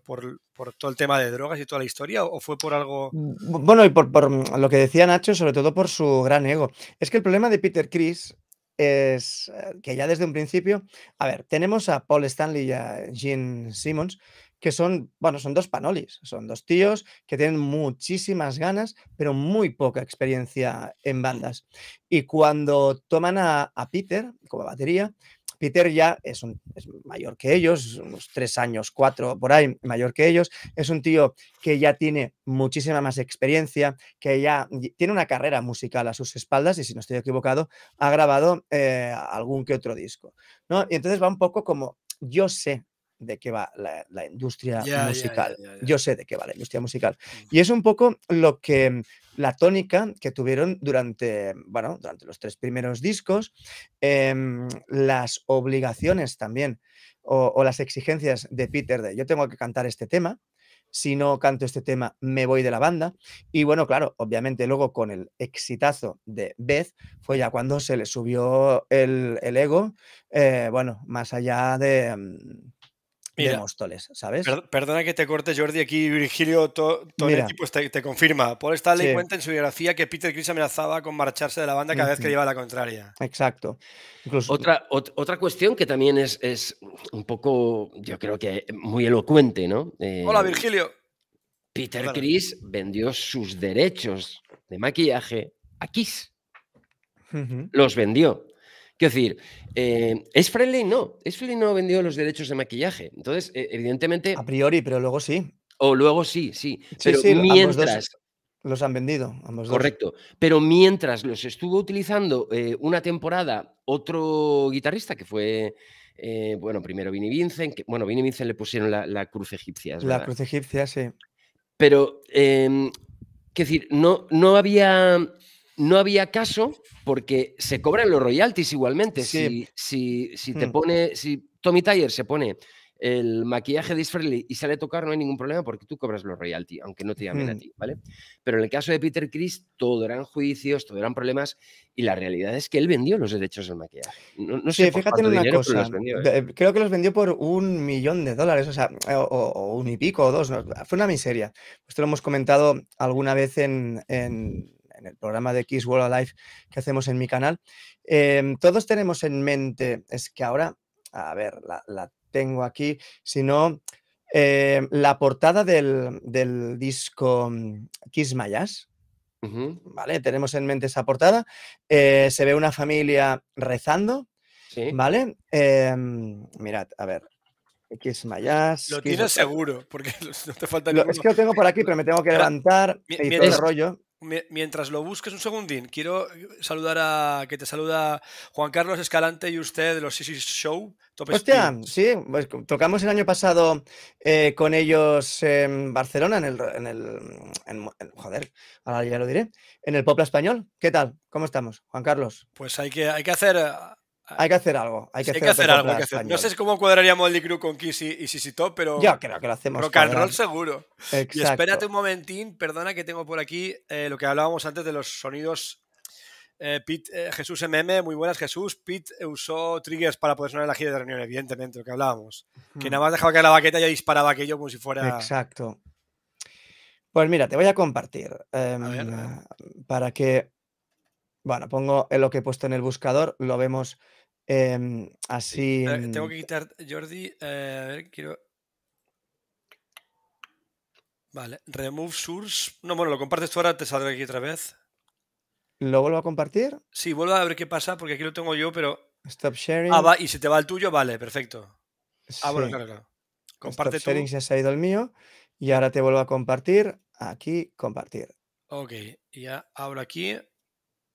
todo el tema de drogas y toda la historia? ¿O fue por algo.? Mm, bueno, y por, lo que decía Nacho, sobre todo por su gran ego. Es que el problema de Peter Chris es eh, que ya desde un principio. A ver, tenemos a Paul Stanley y a Gene Simmons, que son, bueno, son dos panolis, son dos tíos que tienen muchísimas ganas, pero muy poca experiencia en bandas. Y cuando toman a Peter como batería, Peter ya es, un, mayor que ellos, unos tres años, cuatro por ahí, mayor que ellos. Es un tío que ya tiene muchísima más experiencia, que ya tiene una carrera musical a sus espaldas y si no estoy equivocado, ha grabado eh, algún que otro disco. ¿no? Y entonces va un poco como, yo sé de qué va la, industria musical. Yo sé de qué va la industria musical. Y es un poco lo que la tónica que tuvieron durante, bueno, durante los tres primeros discos, em, las obligaciones también o, las exigencias de Peter de yo tengo que cantar este tema, si no canto este tema me voy de la banda. Y bueno, claro, obviamente luego con el exitazo de Beth fue ya cuando se le subió el, ego, eh, bueno, más allá de... Mira, Móstoles, ¿sabes? perdona que te corte, Jordi. Aquí Virgilio Tonetti pues te, confirma. Paul Stanley cuenta en su biografía que Peter Chris amenazaba con marcharse de la banda cada vez que lleva la contraria. Exacto. Otra, otra cuestión que también es, es, un poco, yo creo que muy elocuente, ¿no? Hola, eh, Virgilio. Peter Chris vendió sus derechos de maquillaje a Kiss. Los vendió. Quiero decir, eh, ¿es Friendly? No. Es Friendly no vendió los derechos de maquillaje. Entonces, e, evidentemente. A priori, pero luego sí. O luego sí, sí. pero mientras. Los han vendido, ambos Correcto. Pero mientras los estuvo utilizando eh, una temporada otro guitarrista que fue. Eh, bueno, primero Vinnie Vincent, que, bueno, Vinnie Vincent le pusieron la, cruz egipcia. La cruz egipcia, sí. Pero, eh, decir, no, no había no había caso porque se cobran los royalties igualmente. Si, si, si, te mm. pone, si Tommy Tyler se pone el maquillaje de Isfrelly y sale a tocar, no hay ningún problema porque tú cobras los royalties, aunque no te llamen a mm. ti, ¿vale? Pero en el caso de Peter Chris, todo eran juicios, todo eran problemas y la realidad es que él vendió los derechos del maquillaje. No, sé fíjate en una cosa. ¿eh? Creo que los vendió por un millón de dólares, o sea, o, un y pico o dos. Fue una miseria. Esto lo hemos comentado alguna vez en en el programa de Kiss World Alive que hacemos en mi canal, em, todos tenemos en mente, es que ahora, a ver, la, tengo aquí, si no, em, la portada del, disco mm, Kiss Mayas, ¿vale? Tenemos en mente esa portada, eh, se ve una familia rezando, ¿vale? Em, mirad, a ver, Kiss My Ass. Lo tienes seguro, porque no te falta lo, Es que lo tengo por aquí, pero me tengo que levantar y todo el rollo. Mientras lo busques un segundín, quiero saludar a que te saluda Juan Carlos Escalante y usted de los Sisi Show. Hostia, sí, pues tocamos el año pasado eh, con ellos en Barcelona, en el, en el joder, ahora ya lo diré, en el Popla Español. ¿Qué tal? ¿Cómo estamos, Juan Carlos? Pues hay que, hay que hacer hay que hacer algo. Hay que, hacer, algo. No sé cómo cuadraríamos el Crew con Kiss y, y Top, pero. Yo creo que lo hacemos. Rock and roll seguro. Y espérate un momentín, perdona que tengo por aquí eh, lo que hablábamos antes de los sonidos. Eh, Pete, eh, Jesús MM, muy buenas Jesús. Pete usó triggers para poder sonar en la gira de reunión, evidentemente, lo que hablábamos. Que nada más dejaba caer la baqueta y ya disparaba aquello como si fuera. Exacto. Pues mira, te voy a compartir. Em, para que. Bueno, pongo lo que he puesto en el buscador, lo vemos Em, así. tengo que quitar, Jordi. Eh, a ver, quiero. Vale, remove source. No, bueno, lo compartes tú ahora, te saldrá aquí otra vez. ¿Lo vuelvo a compartir? Sí, vuelvo a ver qué pasa, porque aquí lo tengo yo, pero. Stop sharing. Ah, va, y si te va el tuyo, vale, perfecto. Ah, bueno, claro, claro. Comparte Stop sharing ya se ha ido el mío. Y ahora te vuelvo a compartir. Aquí, compartir. Ok, ya abro aquí.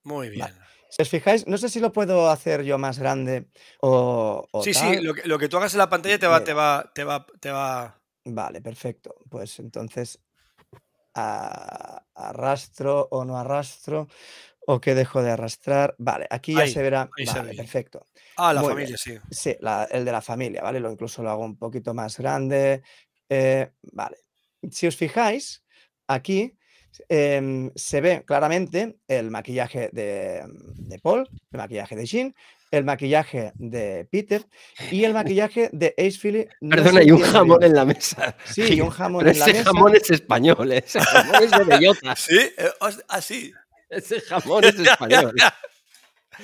Muy bien. Si os fijáis, no sé si lo puedo hacer yo más grande o. sí, sí, lo que, tú hagas en la pantalla te va, te va, te va, te va. Vale, perfecto. Pues entonces arrastro o no arrastro o que dejo de arrastrar. Vale, aquí ya se verá. vale, perfecto. Ah, la familia, sí. Sí, el de la familia, ¿vale? Lo incluso lo hago un poquito más grande. Eh, vale. Si os fijáis, aquí Em, se ve claramente el maquillaje de, de, Paul, el maquillaje de Jean, el maquillaje de Peter y el maquillaje de Ace Philly. Perdona, hay un jamón en la mesa. Sí, un jamón en la ese jamón es español, ¿eh? ese jamón es de bellota. Sí, así. Ah, ese jamón es español.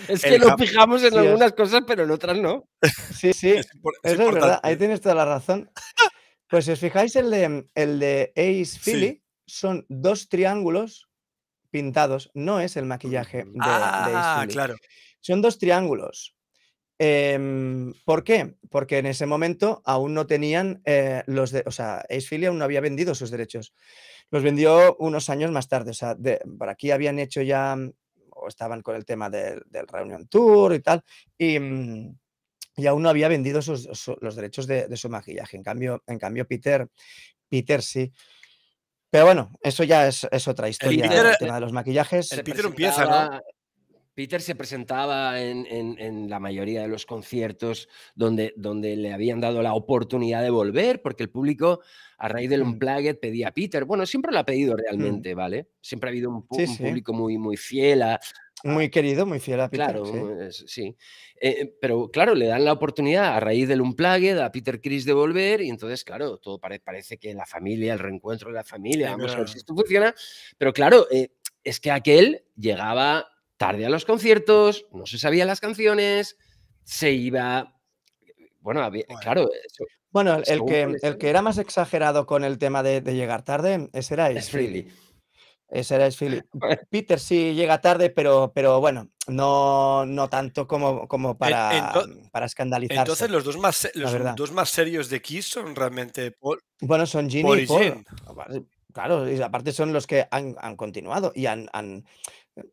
Es que nos fijamos en algunas cosas, pero en otras no. Sí, sí, eso es verdad. Ahí tienes toda la razón. Pues si os fijáis, el de, el de Ace Philly son dos triángulos pintados, no es el maquillaje de, ah, claro. Son dos triángulos. Em, ¿Por qué? Porque en ese momento aún no tenían eh, los de, o sea, Ace aún no había vendido sus derechos. Los vendió unos años más tarde. O sea, por aquí habían hecho ya, o estaban con el tema del, Reunion Tour y tal, y, mm, y aún no había vendido los derechos de, de, su maquillaje. En cambio, en cambio Peter, Peter sí. Pero bueno, eso ya es, otra historia. El, tema de los maquillajes. El Peter empieza, ¿no? Peter se presentaba en, la mayoría de los conciertos donde, donde le habían dado la oportunidad de volver, porque el público, a raíz del. Unplugged, pedía a Peter. Bueno, siempre lo ha pedido mm. realmente, ¿vale? Siempre ha habido un, público muy, muy fiel a, muy querido, muy fiel a Peter. Claro, sí. Eh, pero claro, le dan la oportunidad a raíz del Unplugged a Peter Chris de volver y entonces, claro, todo parece que la familia, el reencuentro de la familia, vamos a ver si esto funciona. Pero claro, eh, es que aquel llegaba tarde a los conciertos, no se sabía las canciones, se iba... Bueno, claro. bueno, el que, el que era más exagerado con el tema de, llegar tarde, ese era Es Freely. Ese era Philip. Peter sí llega tarde, pero, pero bueno, no, no tanto como, como para, para escandalizarse. Entonces, los, dos más, los dos más serios de Kiss son realmente Paul. Bueno, son Ginny y Paul. Claro, y aparte son los que han, continuado y han,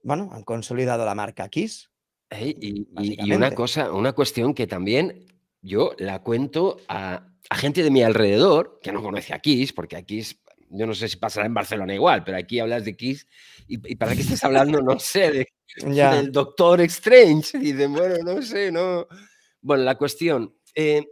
bueno, han consolidado la marca Kiss. y, y, una cosa, una cuestión que también yo la cuento a, a gente de mi alrededor que no conoce a Kiss, porque a Kiss yo no sé si pasará en Barcelona igual, pero aquí hablas de Kiss y, para qué estás hablando, no sé, de, del Doctor Strange. Y de, bueno, no sé, no. Bueno, la cuestión, eh,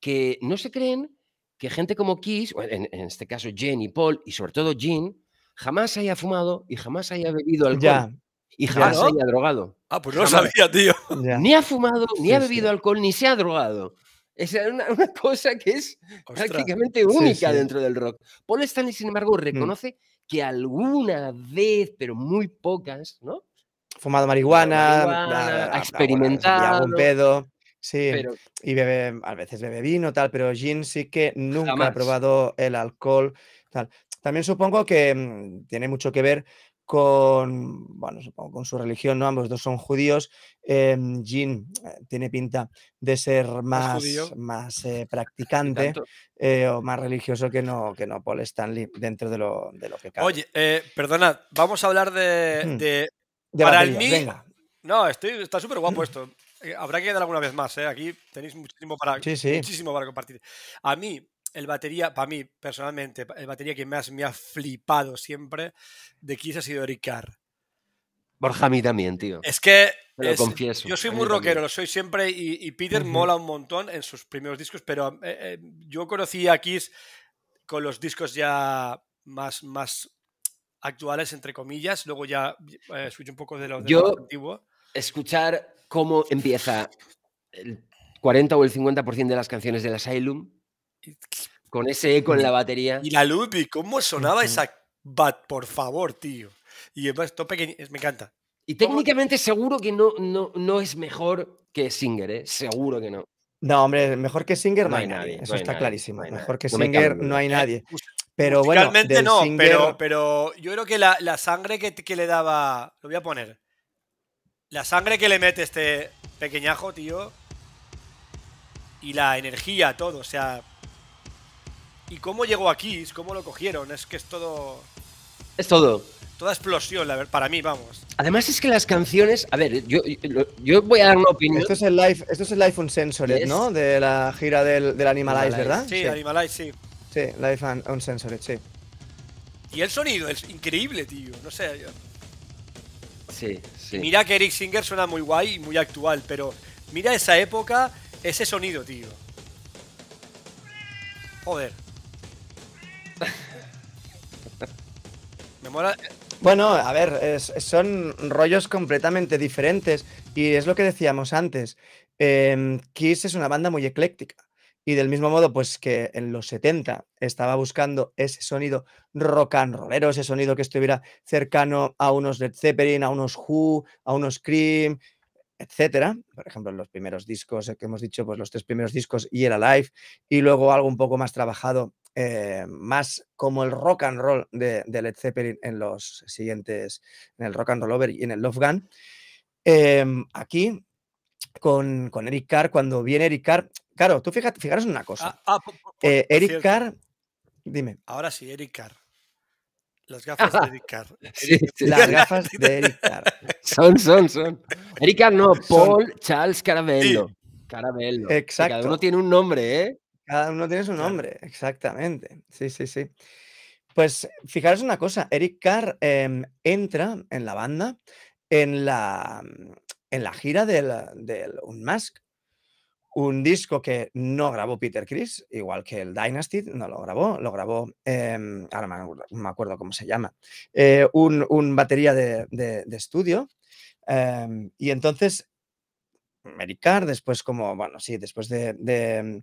que no se creen que gente como Kiss, en, en, este caso Jen y Paul, y sobre todo Jean, jamás haya fumado y jamás haya bebido alcohol. Y jamás se haya drogado. Ah, pues no lo sabía, tío. Ni ha fumado, ni ha bebido alcohol, ni se ha drogado. Es una, cosa que es prácticamente única dentro del rock. Paul Stanley, sin embargo, mm. reconoce que alguna vez, pero muy pocas, ¿no? Fumado marihuana, ha experimentado. un pedo. Sí, y bebe, a veces bebe vino, tal, pero Jean sí que nunca ha probado el alcohol. Tal. También supongo que mm, tiene mucho que ver con, bueno, supongo con su religión, ¿no? Ambos dos son judíos. Eh, Jean eh, tiene pinta de ser más, más eh, practicante o más religioso que no, que no Paul Stanley dentro de lo, de lo que cabe. Oye, perdona, vamos a hablar de... para el mí... No, estoy, está súper guapo esto. Habrá que dar alguna vez más, Aquí tenéis muchísimo para, muchísimo para compartir. A mí, el batería, para mí personalmente, el batería que más me ha flipado siempre de Kiss ha sido Eric Carr. Borja, a mí también, tío. Es que yo soy muy rockero, lo soy siempre, y, Peter mola un montón en sus primeros discos, pero eh, eh, yo conocí a Kiss con los discos ya más, más actuales, entre comillas, luego ya eh, un poco de lo, de yo, Escuchar cómo empieza el 40 o el 50% de las canciones del Asylum con ese eco en la batería. Y la Ludwig, ¿cómo sonaba esa bat, por favor, tío? Y es esto pequeño, me encanta. Y técnicamente seguro que no, no, no es mejor que Singer, ¿eh? Seguro que no. No, hombre, mejor que Singer no, hay nadie, eso está clarísimo. mejor que Singer no hay nadie. Pero bueno, no, pero, pero yo creo que la, la sangre que, que, le daba, lo voy a poner, la sangre que le mete este pequeñajo, tío, y la energía, todo, o sea, ¿Y cómo llegó aquí? ¿Cómo lo cogieron? Es que es todo. Es todo. Toda explosión, para mí, vamos. Además es que las canciones, a ver, yo, yo voy a dar una opinión. Esto es el live, esto es el live Uncensored, ¿no? De la gira del, del Animalize, ¿verdad? Sí, sí. Animalize, sí. Sí, live Uncensored, sí. Y el sonido es increíble, tío. No sé. Sí, sí. Mira que Eric Singer suena muy guay y muy actual, pero mira esa época, ese sonido, tío. Joder. Bueno, a ver, son rollos completamente diferentes y es lo que decíamos antes. Em, Kiss es una banda muy ecléctica y del mismo modo, pues que en los 70 estaba buscando ese sonido rock and rollero, ese sonido que estuviera cercano a unos Led Zeppelin, a unos Who, a unos Cream, etcétera. Por ejemplo, en los primeros discos que hemos dicho, pues los tres primeros discos y el Alive, y luego algo un poco más trabajado eh, más como el rock and roll de, Led Zeppelin en los siguientes, en el Rock and Roll Over y en el Love Gun. Em, aquí, con, Eric Carr, cuando viene Eric Carr, claro, tú fíjate, fijaros en una cosa. Ah, ah, eh, Eric Carr, dime. Ahora sí, Eric Carr. Las gafas de Eric Carr. Las gafas de Eric Carr. Son, son, son. Eric Carr no, Paul Charles Caramello. Caramello. Exacto. Cada uno tiene un nombre, ¿eh? Cada uno tiene su nombre, exactamente. Sí, sí, sí. Pues fijaros una cosa, Eric Carr em, entra en la banda en la, mm, en la gira del, del Unmask, un disco que no grabó Peter Chris, igual que el Dynasty, no lo grabó, lo grabó, em, ahora no me acuerdo cómo se llama, eh, un, batería de, estudio. Em, y entonces, Eric Carr, después como, bueno, sí, después de de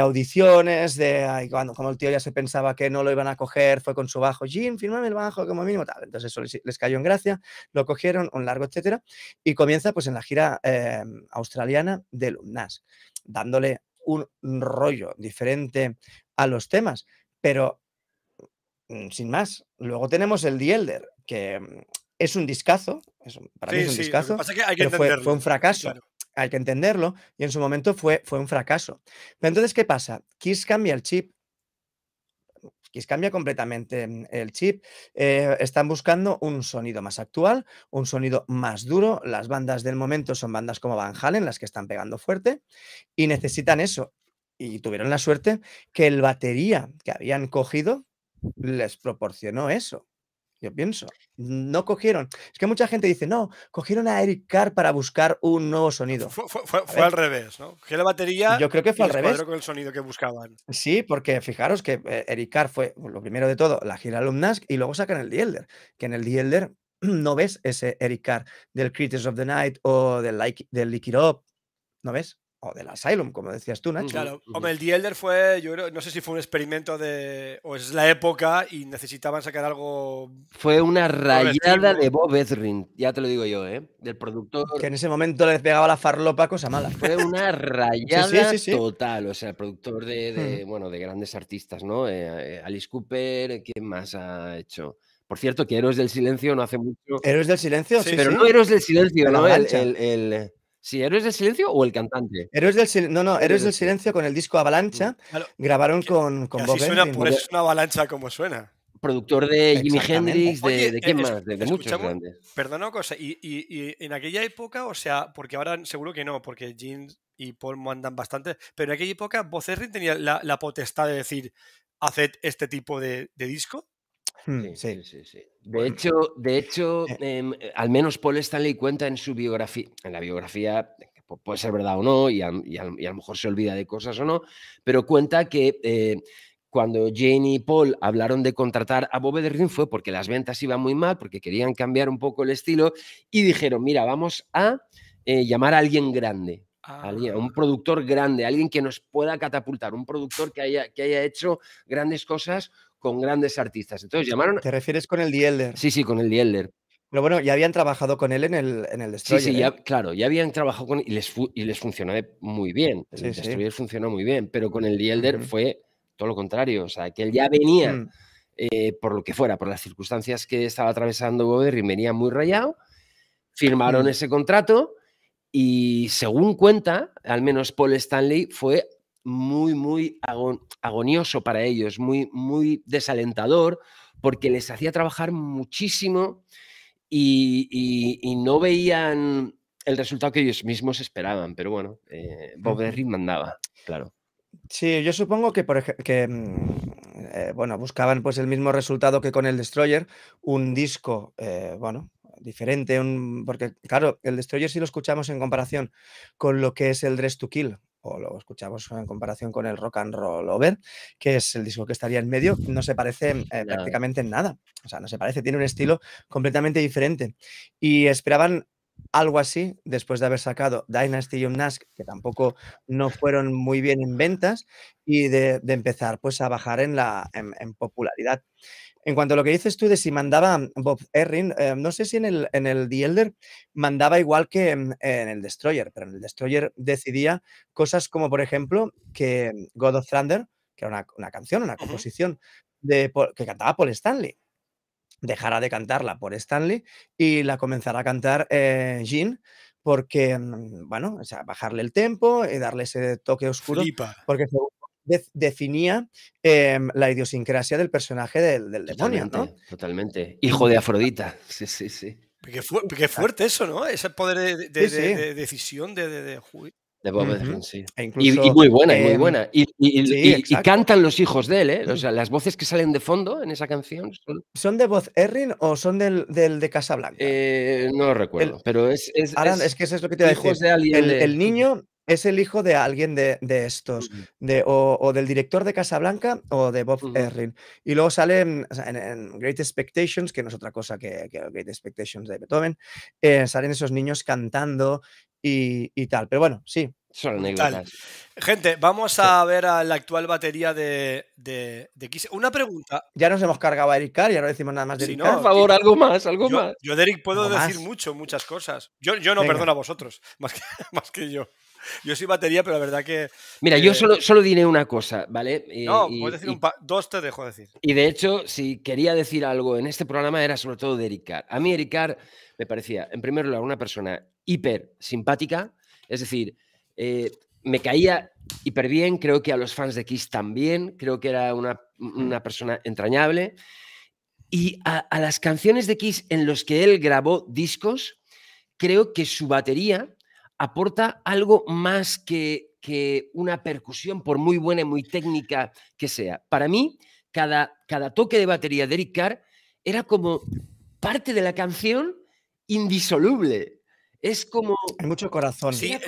audiciones, de cuando como el tío ya se pensaba que no lo iban a coger, fue con su bajo, Jim, firmame el bajo como mínimo, tal. Entonces eso les, cayó en gracia, lo cogieron, un largo, etcétera, y comienza pues en la gira em, australiana de Lumnas, dándole un rollo diferente a los temas, pero mm, sin más. Luego tenemos el The Elder, que mm, es un discazo, para mí es un discazo, pero fue, fue, un fracaso hay que entenderlo, y en su momento fue, fue un fracaso. Pero entonces, ¿qué pasa? Kiss cambia el chip. Kiss cambia completamente mm, el chip. Eh, están buscando un sonido más actual, un sonido más duro. Las bandas del momento son bandas como Van Halen, las que están pegando fuerte, y necesitan eso. Y tuvieron la suerte que el batería que habían cogido les proporcionó eso. Yo pienso, no cogieron. Es que mucha gente dice, no, cogieron a Eric Carr para buscar un nuevo sonido. Fue, al revés, ¿no? Que la batería. Yo creo que fue al revés. con el sonido que buscaban. Sí, porque fijaros que eh, Eric Carr fue, lo primero de todo, la gira Alumnask y luego sacan el The Elder, que en el The Elder no ves ese Eric Carr del Creatures of the Night o del, like, del Lick It Up, ¿no ves? O del Asylum, como decías tú, Nacho. Claro, hombre, el The Elder fue, yo creo, no sé si fue un experimento de, o es la época y necesitaban sacar algo... Fue una rayada de Bob Ezrin, ya te lo digo yo, ¿eh? Del productor... Que en ese momento le pegaba la farlopa, cosa mala. Fue una rayada total, o sea, el productor de, hmm. bueno, de grandes artistas, ¿no? Eh, eh, Alice Cooper, ¿quién más ha hecho? Por cierto, que Héroes del Silencio no hace mucho. ¿Héroes del Silencio? Sí, pero no Héroes del Silencio, ¿no? El, Sí, ¿Héroes del Silencio o el cantante? Héroes del Silencio, no, no, Héroes del Silencio con el disco Avalancha. Mm, grabaron con, con Bob suena, Por eso es una avalancha como suena productor de Jimi Hendrix, de, de, quién más, de, muchos grandes. Perdona cosa, y, y, en aquella época, o sea, porque ahora seguro que no, porque Jim y Paul mandan bastante, pero en aquella época Bob tenía la, la, potestad de decir, haced este tipo de, disco. Hmm, sí, sí, sí, De hecho, de hecho eh. em, al menos Paul Stanley cuenta en su biografía, en la biografía, puede ser verdad o no, y a, y a, lo mejor se olvida de cosas o no, pero cuenta que eh, cuando Jane y Paul hablaron de contratar a Bob Ring fue porque las ventas iban muy mal, porque querían cambiar un poco el estilo y dijeron, mira, vamos a eh, llamar a alguien grande. A un ah. productor grande, alguien que nos pueda catapultar, un productor que haya, que haya hecho grandes cosas con grandes artistas. Entonces llamaron. ¿Te refieres con el The Elder? Sí, sí, con el The Elder. Pero bueno, ya habían trabajado con él en el, en el Destroyer. Sí, sí, ya, ¿eh? claro, ya habían trabajado con él y les, y les funcionó muy bien. El Destroyer funcionó muy bien, pero con el The Elder fue todo lo contrario, o sea, que él ya venía, mm. eh, por lo que fuera, por las circunstancias que estaba atravesando Boberry, venía muy rayado, firmaron mm. ese contrato y según cuenta, al menos Paul Stanley, fue muy, muy agonioso para ellos, muy, muy desalentador, porque les hacía trabajar muchísimo y, no veían el resultado que ellos mismos esperaban, pero bueno, eh, Bob mandaba, claro. Sí, yo supongo que, por que mm, eh, bueno, buscaban pues el mismo resultado que con el Destroyer, un disco, eh, bueno, diferente, un, porque claro, el Destroyer si lo escuchamos en comparación con lo que es el Dress to Kill, o lo escuchamos en comparación con el Rock and Roll Over, que es el disco que estaría en medio, no se parece eh, prácticamente en nada. O sea, no se parece, tiene un estilo completamente diferente. Y esperaban algo así después de haber sacado Dynasty y Nask, que tampoco no fueron muy bien en ventas, y de, empezar pues a bajar en, la, en, popularidad. En cuanto a lo que dices tú de si mandaba Bob Erring, eh, no sé si en el, en el The Elder mandaba igual que en, el Destroyer, pero en el Destroyer decidía cosas como, por ejemplo, que God of Thunder, que era una, canción, una composición de, que cantaba Paul Stanley dejará de cantarla por Stanley y la comenzará a cantar eh, Jean porque, mm, bueno, o sea, bajarle el tempo y darle ese toque oscuro. Porque definía em, la idiosincrasia del personaje del, demonio, ¿no? Totalmente. Hijo de Afrodita. Sí, sí, sí. Qué, fuerte eso, ¿no? Ese poder de, decisión de, de Bob sí. E y, muy buena, muy em, buena. Y, cantan los hijos de él, ¿eh? O sea, las voces que salen de fondo en esa canción son. ¿Son de voz Errin o son del, del de Casablanca? Eh, no recuerdo, pero es. Es, es, que eso es lo que te iba a decir. el, el, niño es el hijo de alguien de, de estos, de, o, del director de Casablanca o de Bob Errin. Y luego sale en, Great Expectations, que no es otra cosa que, Great Expectations de Beethoven, eh, salen esos niños cantando y, tal. Pero bueno, sí. Son Gente, vamos a ver a la actual batería de, de, Una pregunta. Ya nos hemos cargado a Eric Carr, ya no decimos nada más de Eric Carr. Por favor, algo más, algo más. Yo de Eric puedo decir mucho, muchas cosas. Yo, yo no perdono a vosotros, más que, más que yo. Yo soy batería, pero la verdad que. Mira, yo solo, solo diré una cosa, ¿vale? no, puedes decir un dos, te dejo decir. Y de hecho, si quería decir algo en este programa, era sobre todo de Eric Carr. A mí, Eric Carr me parecía, en primer lugar, una persona hiper simpática, es decir, eh, me caía hiper bien, creo que a los fans de Kiss también, creo que era una, persona entrañable. Y a, las canciones de Kiss en los que él grabó discos, creo que su batería aporta algo más que, que una percusión, por muy buena y muy técnica que sea. Para mí, cada, cada toque de batería de Eric Carr era como parte de la canción indisoluble. Es como. Hay mucho corazón. Sí,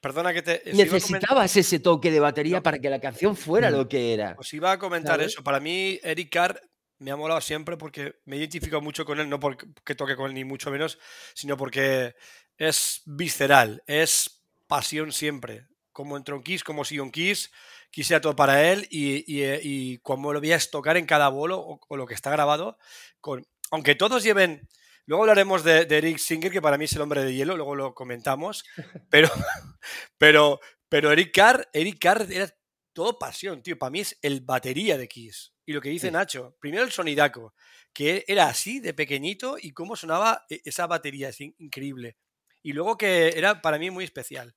perdona que te. Necesitabas ese toque de batería para que la canción fuera mm. lo que era. Os iba a comentar eso. Para mí, Eric Carr me ha molado siempre porque me identifico mucho con él, no porque toque con él ni mucho menos, sino porque es visceral, es pasión siempre. Como en Tronquis, como si un Kiss, quisiera todo para él y, y, y como lo veías tocar en cada bolo o, o, lo que está grabado, con, aunque todos lleven Luego hablaremos de, Eric Singer, que para mí es el hombre de hielo, luego lo comentamos. Pero, pero, pero Eric Carr, Eric Carr era todo pasión, tío. Para mí es el batería de Kiss. Y lo que dice Nacho, primero el sonidaco, que era así de pequeñito y cómo sonaba e, esa batería, es increíble. Y luego que era para mí muy especial.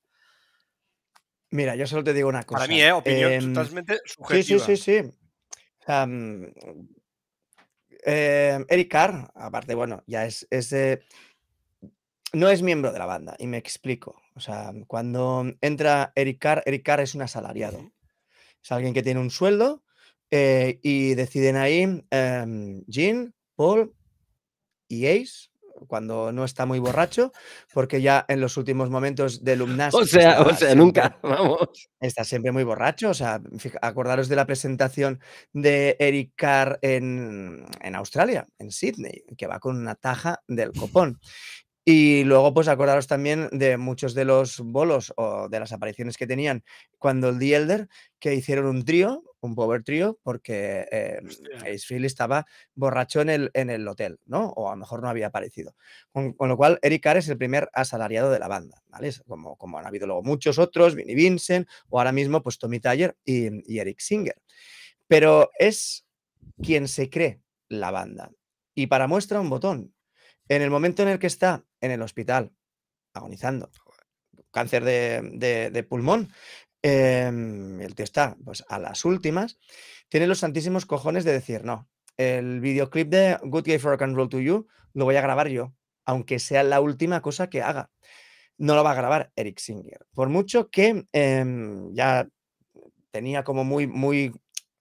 Mira, yo solo te digo una cosa. Para mí, ¿eh? opinión em, totalmente subjetiva. Sí, sí, sí, sí. Em, Eric Carr, aparte, bueno, ya es, no es miembro de la banda, y me explico. O sea, cuando entra Eric Carr, Eric Carr es un asalariado. Es alguien que tiene un sueldo eh, y deciden ahí Jean, Paul y Ace, cuando no está muy borracho, porque ya en los últimos momentos del Lumnas. O sea, o sea, nunca, vamos. Está siempre muy borracho. O sea, acordaros de la presentación de Eric Carr en, en Australia, en Sydney, que va con una taja del copón. Y luego, pues acordaros también de muchos de los bolos o de las apariciones que tenían cuando el The Elder, que hicieron un trío, un power trío, porque eh, Ace estaba borracho en el, en el hotel, ¿no? O a lo mejor no había aparecido. Con, lo cual, Eric Carr es el primer asalariado de la banda, ¿vale? Como, como han habido luego muchos otros, Vinnie Vincent, o ahora mismo, pues Tommy Tyler y, y Eric Singer. Pero es quien se cree la banda. Y para muestra un botón, en el momento en el que está en el hospital, agonizando, cáncer de, pulmón, em, el tío está pues, a las últimas, tiene los santísimos cojones de decir, no, el videoclip de Good Guy for Rock and Roll to You lo voy a grabar yo, aunque sea la última cosa que haga. No lo va a grabar Eric Singer. Por mucho que em, ya tenía como muy, muy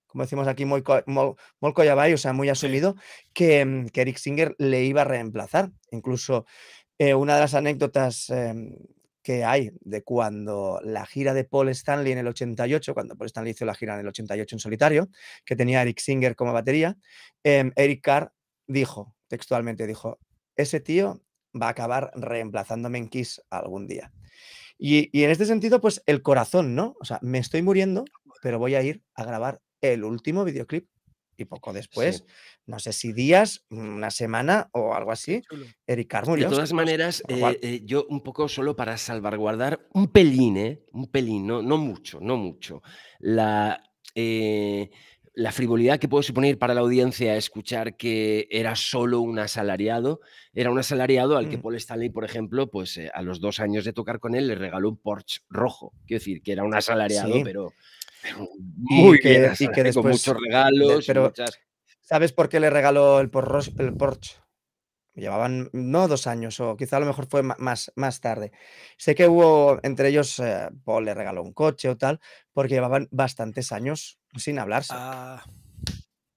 como decimos aquí, muy, muy, o sea, muy asumido, que, mm, que, Eric Singer le iba a reemplazar. Incluso eh, una de las anécdotas em, que hay de cuando la gira de Paul Stanley en el 88, cuando Paul Stanley hizo la gira en el 88 en solitario, que tenía Eric Singer como batería, em, Eric Carr dijo, textualmente dijo, ese tío va a acabar reemplazándome en Kiss algún día. Y, y, en este sentido, pues el corazón, ¿no? O sea, me estoy muriendo, pero voy a ir a grabar el último videoclip. Y poco después, no sé si días, una semana o algo así, Eric Carr De todas maneras, eh, eh, yo un poco solo para salvaguardar un pelín, ¿eh? Un pelín, no, no mucho, no mucho. La, la frivolidad que puedo suponer para la audiencia escuchar que era solo un asalariado, era un asalariado al que mm. Paul Stanley, por ejemplo, pues a los dos años de tocar con él le regaló un Porsche rojo. Quiero decir, que era un asalariado, pero muy que, bien, y que después, con muchos regalos. pero, ¿sabes por qué le regaló el Porsche? El Porsche? Llevaban no dos años, o quizá a lo mejor fue más, más tarde. Sé que hubo, entre ellos, eh, Paul le regaló un coche o tal, porque llevaban bastantes años sin hablarse. Ah.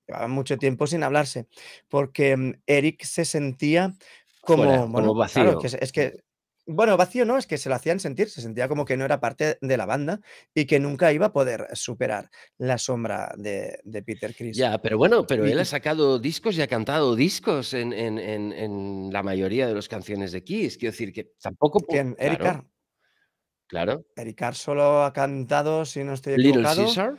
Llevaban mucho tiempo sin hablarse, porque mm, Eric se sentía como, bueno, vacío. es que bueno, vacío no, es que se lo hacían sentir, se sentía como que no era parte de la banda y que nunca iba a poder superar la sombra de, Peter Chris. Ya, pero bueno, pero él ha sacado discos y ha cantado discos en, la mayoría de las canciones de Kiss. Quiero decir que tampoco. ¿Quién? Eric Carr. Claro. Eric Carr solo ha cantado, si no estoy equivocado. Little Caesar.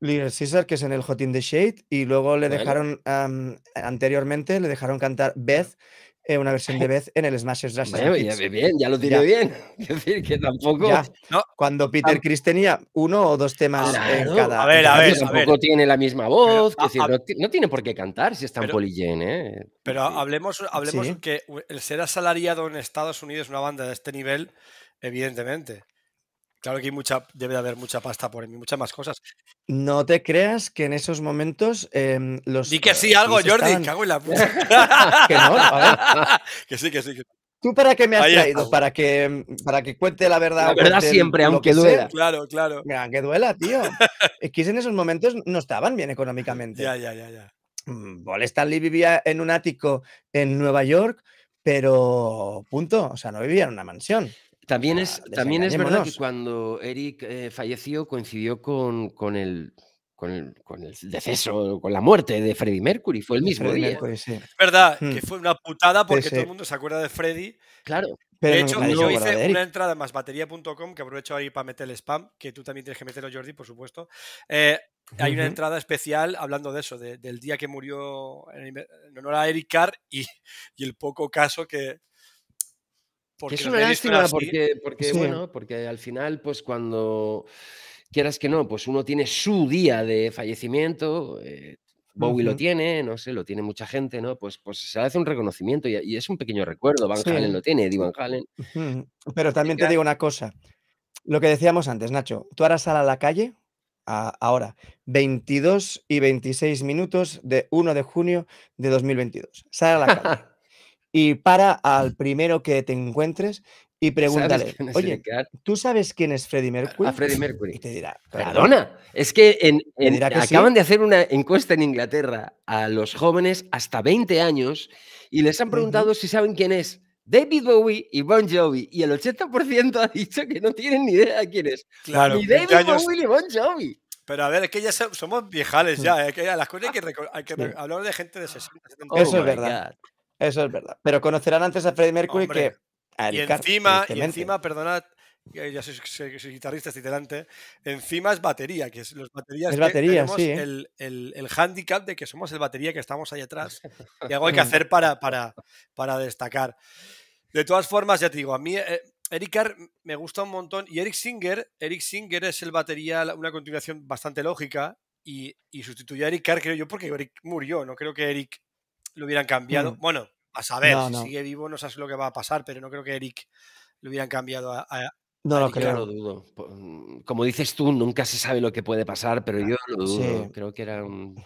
Little Caesar, que es en el Hot in the Shade, y luego le dejaron, anteriormente, le dejaron cantar Beth eh, una versión de Beth en el Smashers Dress ya, bien, ya lo diré bien. Es decir, que tampoco. Cuando Peter Chris tenía uno o dos temas en cada. A ver, a ver. Tampoco tiene la misma voz. no, tiene por qué cantar si está en Polygen, ¿eh? Pero hablemos, hablemos que el ser asalariado en Estados Unidos, una banda de este nivel, evidentemente. Claro que hay mucha, debe de haber mucha pasta por mí, muchas más cosas. No te creas que en esos momentos eh, los. Di que sí, algo, Jordi, cago en la puta. que no, a ver. que sí, que sí. Que... ¿Tú para qué me has traído? Para que, para que cuente la verdad. La verdad siempre, aunque duela. Claro, claro. Aunque duela, tío. es que en esos momentos no estaban bien económicamente. Ya, ya, ya, ya. Paul mm, Stanley vivía en un ático en Nueva York, pero punto. O sea, no vivía en una mansión. También es, también es verdad que cuando Eric eh, falleció coincidió con, con, el, con, el, con, el, deceso, con la muerte de Freddie Mercury. Fue el mismo día. Es verdad, que hmm. fue una putada porque todo el mundo se acuerda de Freddie. Claro. de hecho, yo hice una entrada más batería.com, que aprovecho ahí para meter el spam, que tú también tienes que meterlo, Jordi, por supuesto. Eh, hay una entrada especial hablando de eso, del día que murió en honor a Eric Carr y, y el poco caso que, es una lástima porque, porque bueno, porque al final, pues cuando quieras que no, pues uno tiene su día de fallecimiento, eh, Bowie lo tiene, no sé, lo tiene mucha gente, ¿no? Pues, pues se hace un reconocimiento y, es un pequeño recuerdo. Van Halen lo tiene, Eddie Van Halen. Pero también te digo una cosa, lo que decíamos antes, Nacho, tú harás a la calle ahora, 22 y 26 minutos de 1 de junio de 2022. Sal a la calle y para al primero que te encuentres y pregúntale, oye, ¿tú sabes quién es Freddie Mercury? A Freddie Mercury. Y te dirá, perdona, es que, en, acaban de hacer una encuesta en Inglaterra a los jóvenes hasta 20 años y les han preguntado si saben quién es David Bowie y Bon Jovi. Y el 80% ha dicho que no tienen ni idea de quién es. Claro, ni David Bowie ni Bon Jovi. Pero a ver, es que ya somos viejales ya. Es que las cosas hay que, hablar de gente de 60, 70 Eso es verdad. Eso es verdad. Pero conocerán antes a Freddie Mercury que y encima, y encima, perdonad, ya soy, guitarrista, estoy delante. Encima es batería, que es los baterías. Es batería, sí. ¿eh? El, el, el, handicap de que somos el batería que estamos ahí atrás. Y algo hay que hacer para, para, para destacar. De todas formas, ya te digo, a mí eh, Eric Carr me gusta un montón. Y Eric Singer, Eric Singer es el batería, una continuación bastante lógica. Y, y sustituyó a Eric Carr, creo yo, porque Eric murió. No creo que Eric lo hubieran cambiado. Mm. Bueno, a saber, si sigue vivo no sabes lo que va a pasar, pero no creo que Eric lo hubieran cambiado a... no lo creo. lo dudo. Mm, como dices tú, nunca se sabe lo que puede pasar, pero yo lo dudo. Creo que era un...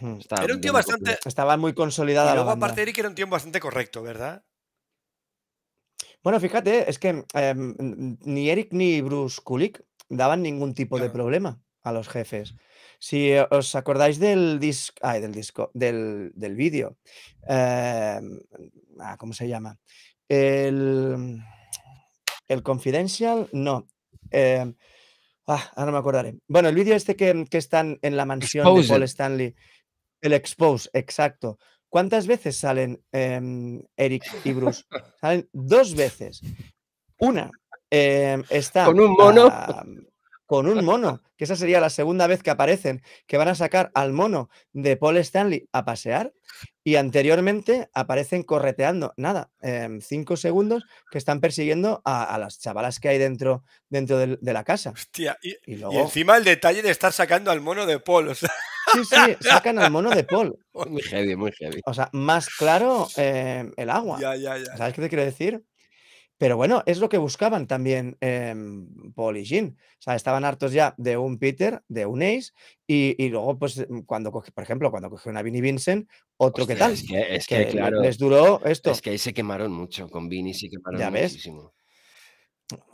Era un tío bastante... Estaba muy consolidado. Y luego, aparte, Eric era un tío bastante correcto, ¿verdad? Bueno, fíjate, es que em, ni Eric ni Bruce Kulick daban ningún tipo de problema a los jefes. Si os acordáis del, disco, del disco, del, del vídeo, em, ah, ¿cómo se llama? El, el Confidential, no. Em, ah, ahora me acordaré. Bueno, el vídeo este que, están en la mansión de Paul Stanley, el Expose, exacto. ¿Cuántas veces salen em, Eric y Bruce? Salen dos veces. Una está. Con un mono con un mono, que esa sería la segunda vez que aparecen, que van a sacar al mono de Paul Stanley a pasear y anteriormente aparecen correteando, nada, en cinco segundos que están persiguiendo a, las chavalas que hay dentro, dentro de, la casa. Hostia, y, encima el detalle de estar sacando al mono de Paul. Sí, sí, sacan al mono de Paul. Muy heavy, muy heavy. O sea, más claro em, el agua. Ya, ya, ya. ¿Sabes qué te quiero decir? Pero bueno, es lo que buscaban también Paul y Jean. O sea, estaban hartos ya de un Peter, de un Ace, y, luego, pues, mm, cuando coge, por ejemplo, cuando cogieron a Vinnie Vincent, otro que tal. Es que, claro. Les duró esto. Es que ahí se quemaron mucho, con Vinnie sí quemaron ya ves. muchísimo.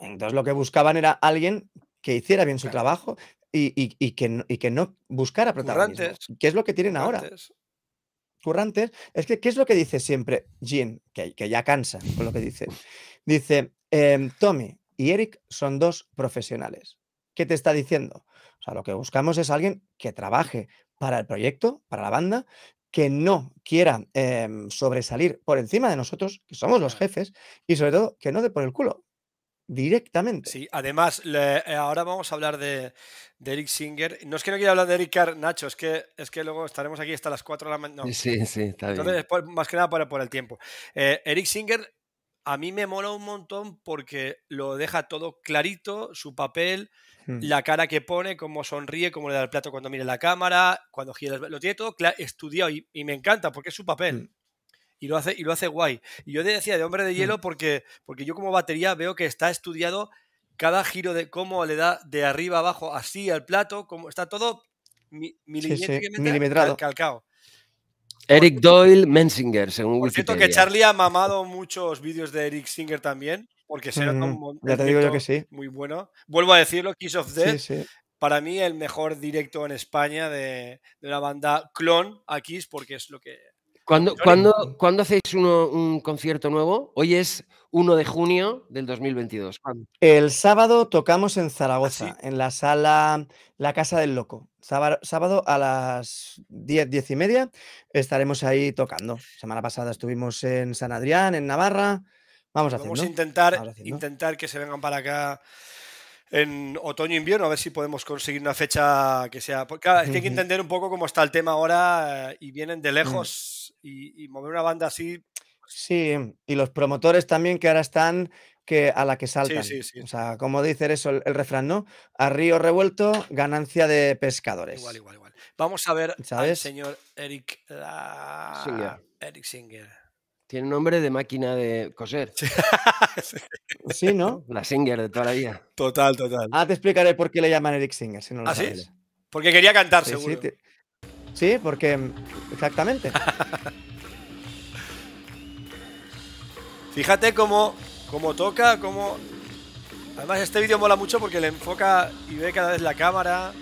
Entonces lo que buscaban era alguien que hiciera bien su trabajo y, que, que, no buscara protagonismo. ¿Qué es lo que tienen ahora? currantes, es que, ¿qué es lo que dice siempre Jean? Que, que ya cansa con lo que dice. Dice, em, Tommy y Eric son dos profesionales. ¿Qué te está diciendo? O sea, lo que buscamos es alguien que trabaje para el proyecto, para la banda, que no quiera em, sobresalir por encima de nosotros, que somos los jefes, y sobre todo que no dé por el culo directamente. Sí, además, eh, ahora vamos a hablar de, Eric Singer. No es que no quiera hablar de Eric Carr, Nacho, es que, es que luego estaremos aquí hasta las 4 de la mañana. Sí, sí, está Entonces, más que nada por, el tiempo. Eh, Eric Singer a mí me mola un montón porque lo deja todo clarito, su papel, hmm. la cara que pone, cómo sonríe, cómo le da el plato cuando mire la cámara, cuando gira, lo tiene todo estudiado y, me encanta porque es su papel. Hmm. Y lo, hace, y lo hace guay. Y yo decía de hombre de hmm. hielo porque, porque yo como batería veo que está estudiado cada giro de cómo le da de arriba abajo así al plato, como está todo milimetrado, calcado. Eric Doyle Mensinger, según Por cierto que Charlie ha mamado muchos vídeos de Eric Singer también, porque será un ya te digo yo que sí. muy bueno. Vuelvo a decirlo, Kiss of Death, para mí el mejor directo en España de, de una banda clon a Kiss, porque es lo que... ¿Cuándo, ¿cuándo, hacéis un concierto nuevo? Hoy es 1 de junio del 2022. El sábado tocamos en Zaragoza, ¿Ah, en la sala La Casa del Loco. Sábado, a las 10, 10 y media estaremos ahí tocando. Semana pasada estuvimos en San Adrián, en Navarra. Vamos a Vamos a intentar, intentar que se vengan para acá en otoño-invierno, a ver si podemos conseguir una fecha que sea. Claro, es que hay que entender un poco cómo está el tema ahora eh, y vienen de mm. lejos y, mover una banda así. Sí, y los promotores también que ahora están que a la que saltan. O sea, como dice eso el, refrán, ¿no? A río revuelto, ganancia de pescadores. Igual, igual, igual. Vamos a ver ¿Sabes? al señor Eric, Singer. Eric Singer. Tiene nombre de máquina de coser. sí, ¿no? La Singer de toda la vida. Total, total. Ah, te explicaré por qué le llaman Eric Singer, si no lo ¿Ah, sí? Porque quería cantar, seguro. Sí, porque exactamente. Fíjate cómo, cómo toca, cómo... Además este vídeo mola mucho porque le enfoca y ve cada vez la cámara.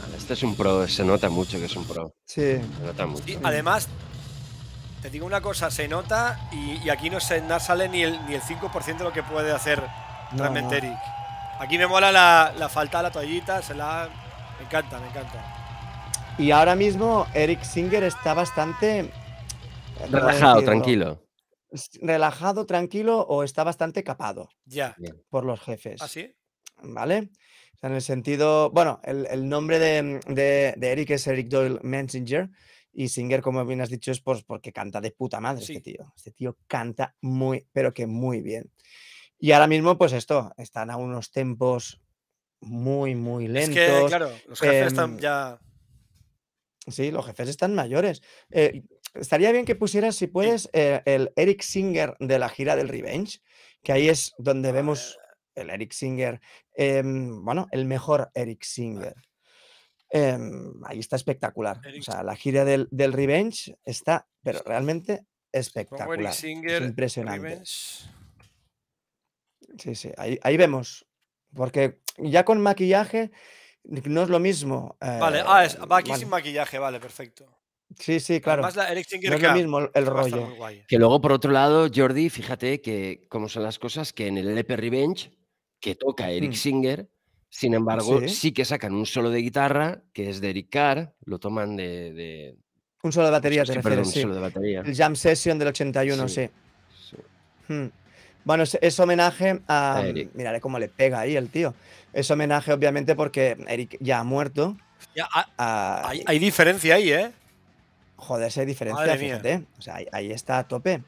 Vale, este es un pro, se nota mucho que es un pro. Sí. Se nota mucho. además, te digo una cosa, se nota y, aquí no, se, sale ni el, ni el 5% de lo que puede hacer realmente Eric. Aquí me mola la, falta de la toallita, se la... Me encanta, me encanta. Y ahora mismo Eric Singer está bastante... Relajado, tranquilo. Relajado, tranquilo o está bastante capado. Ya. Por los jefes. ¿Ah, sí? En el sentido, bueno, el, nombre de, Eric es Eric Doyle Mensinger y Singer, como bien has dicho, es porque canta de puta madre este tío. Este tío canta muy, pero que muy bien. Y ahora mismo, pues esto, están a unos tempos muy, muy lentos. Es que, claro, los jefes están em, ya... Sí, los jefes están mayores. Eh, estaría bien que pusieras, si puedes, eh, el Eric Singer de la gira del Revenge, que ahí es donde vemos el Eric Singer, em, bueno, el mejor Eric Singer. Em, ahí está espectacular. O sea, la gira del, Revenge está, pero realmente espectacular. impresionante. Sí, sí, ahí, vemos. Porque ya con maquillaje no es lo mismo. vale, ah, va aquí sin maquillaje, vale, perfecto. Sí, sí, claro. Además, Eric Singer no es lo mismo el rollo. Que luego, por otro lado, Jordi, fíjate que cómo son las cosas, que en el LP Revenge que toca Eric mm. Singer. Sin embargo, ¿Sí? que sacan un solo de guitarra, que es de Eric Carr, lo toman de... Un solo de batería, te refieres, sí. solo de batería. El Jam Session del 81, sí. Hmm. Bueno, es, homenaje a... Miraré cómo le pega ahí el tío. Es homenaje, obviamente, porque Eric ya ha muerto. Ah, hay, diferencia ahí, ¿eh? Joder, hay diferencia, fíjate. O sea, ahí está a tope.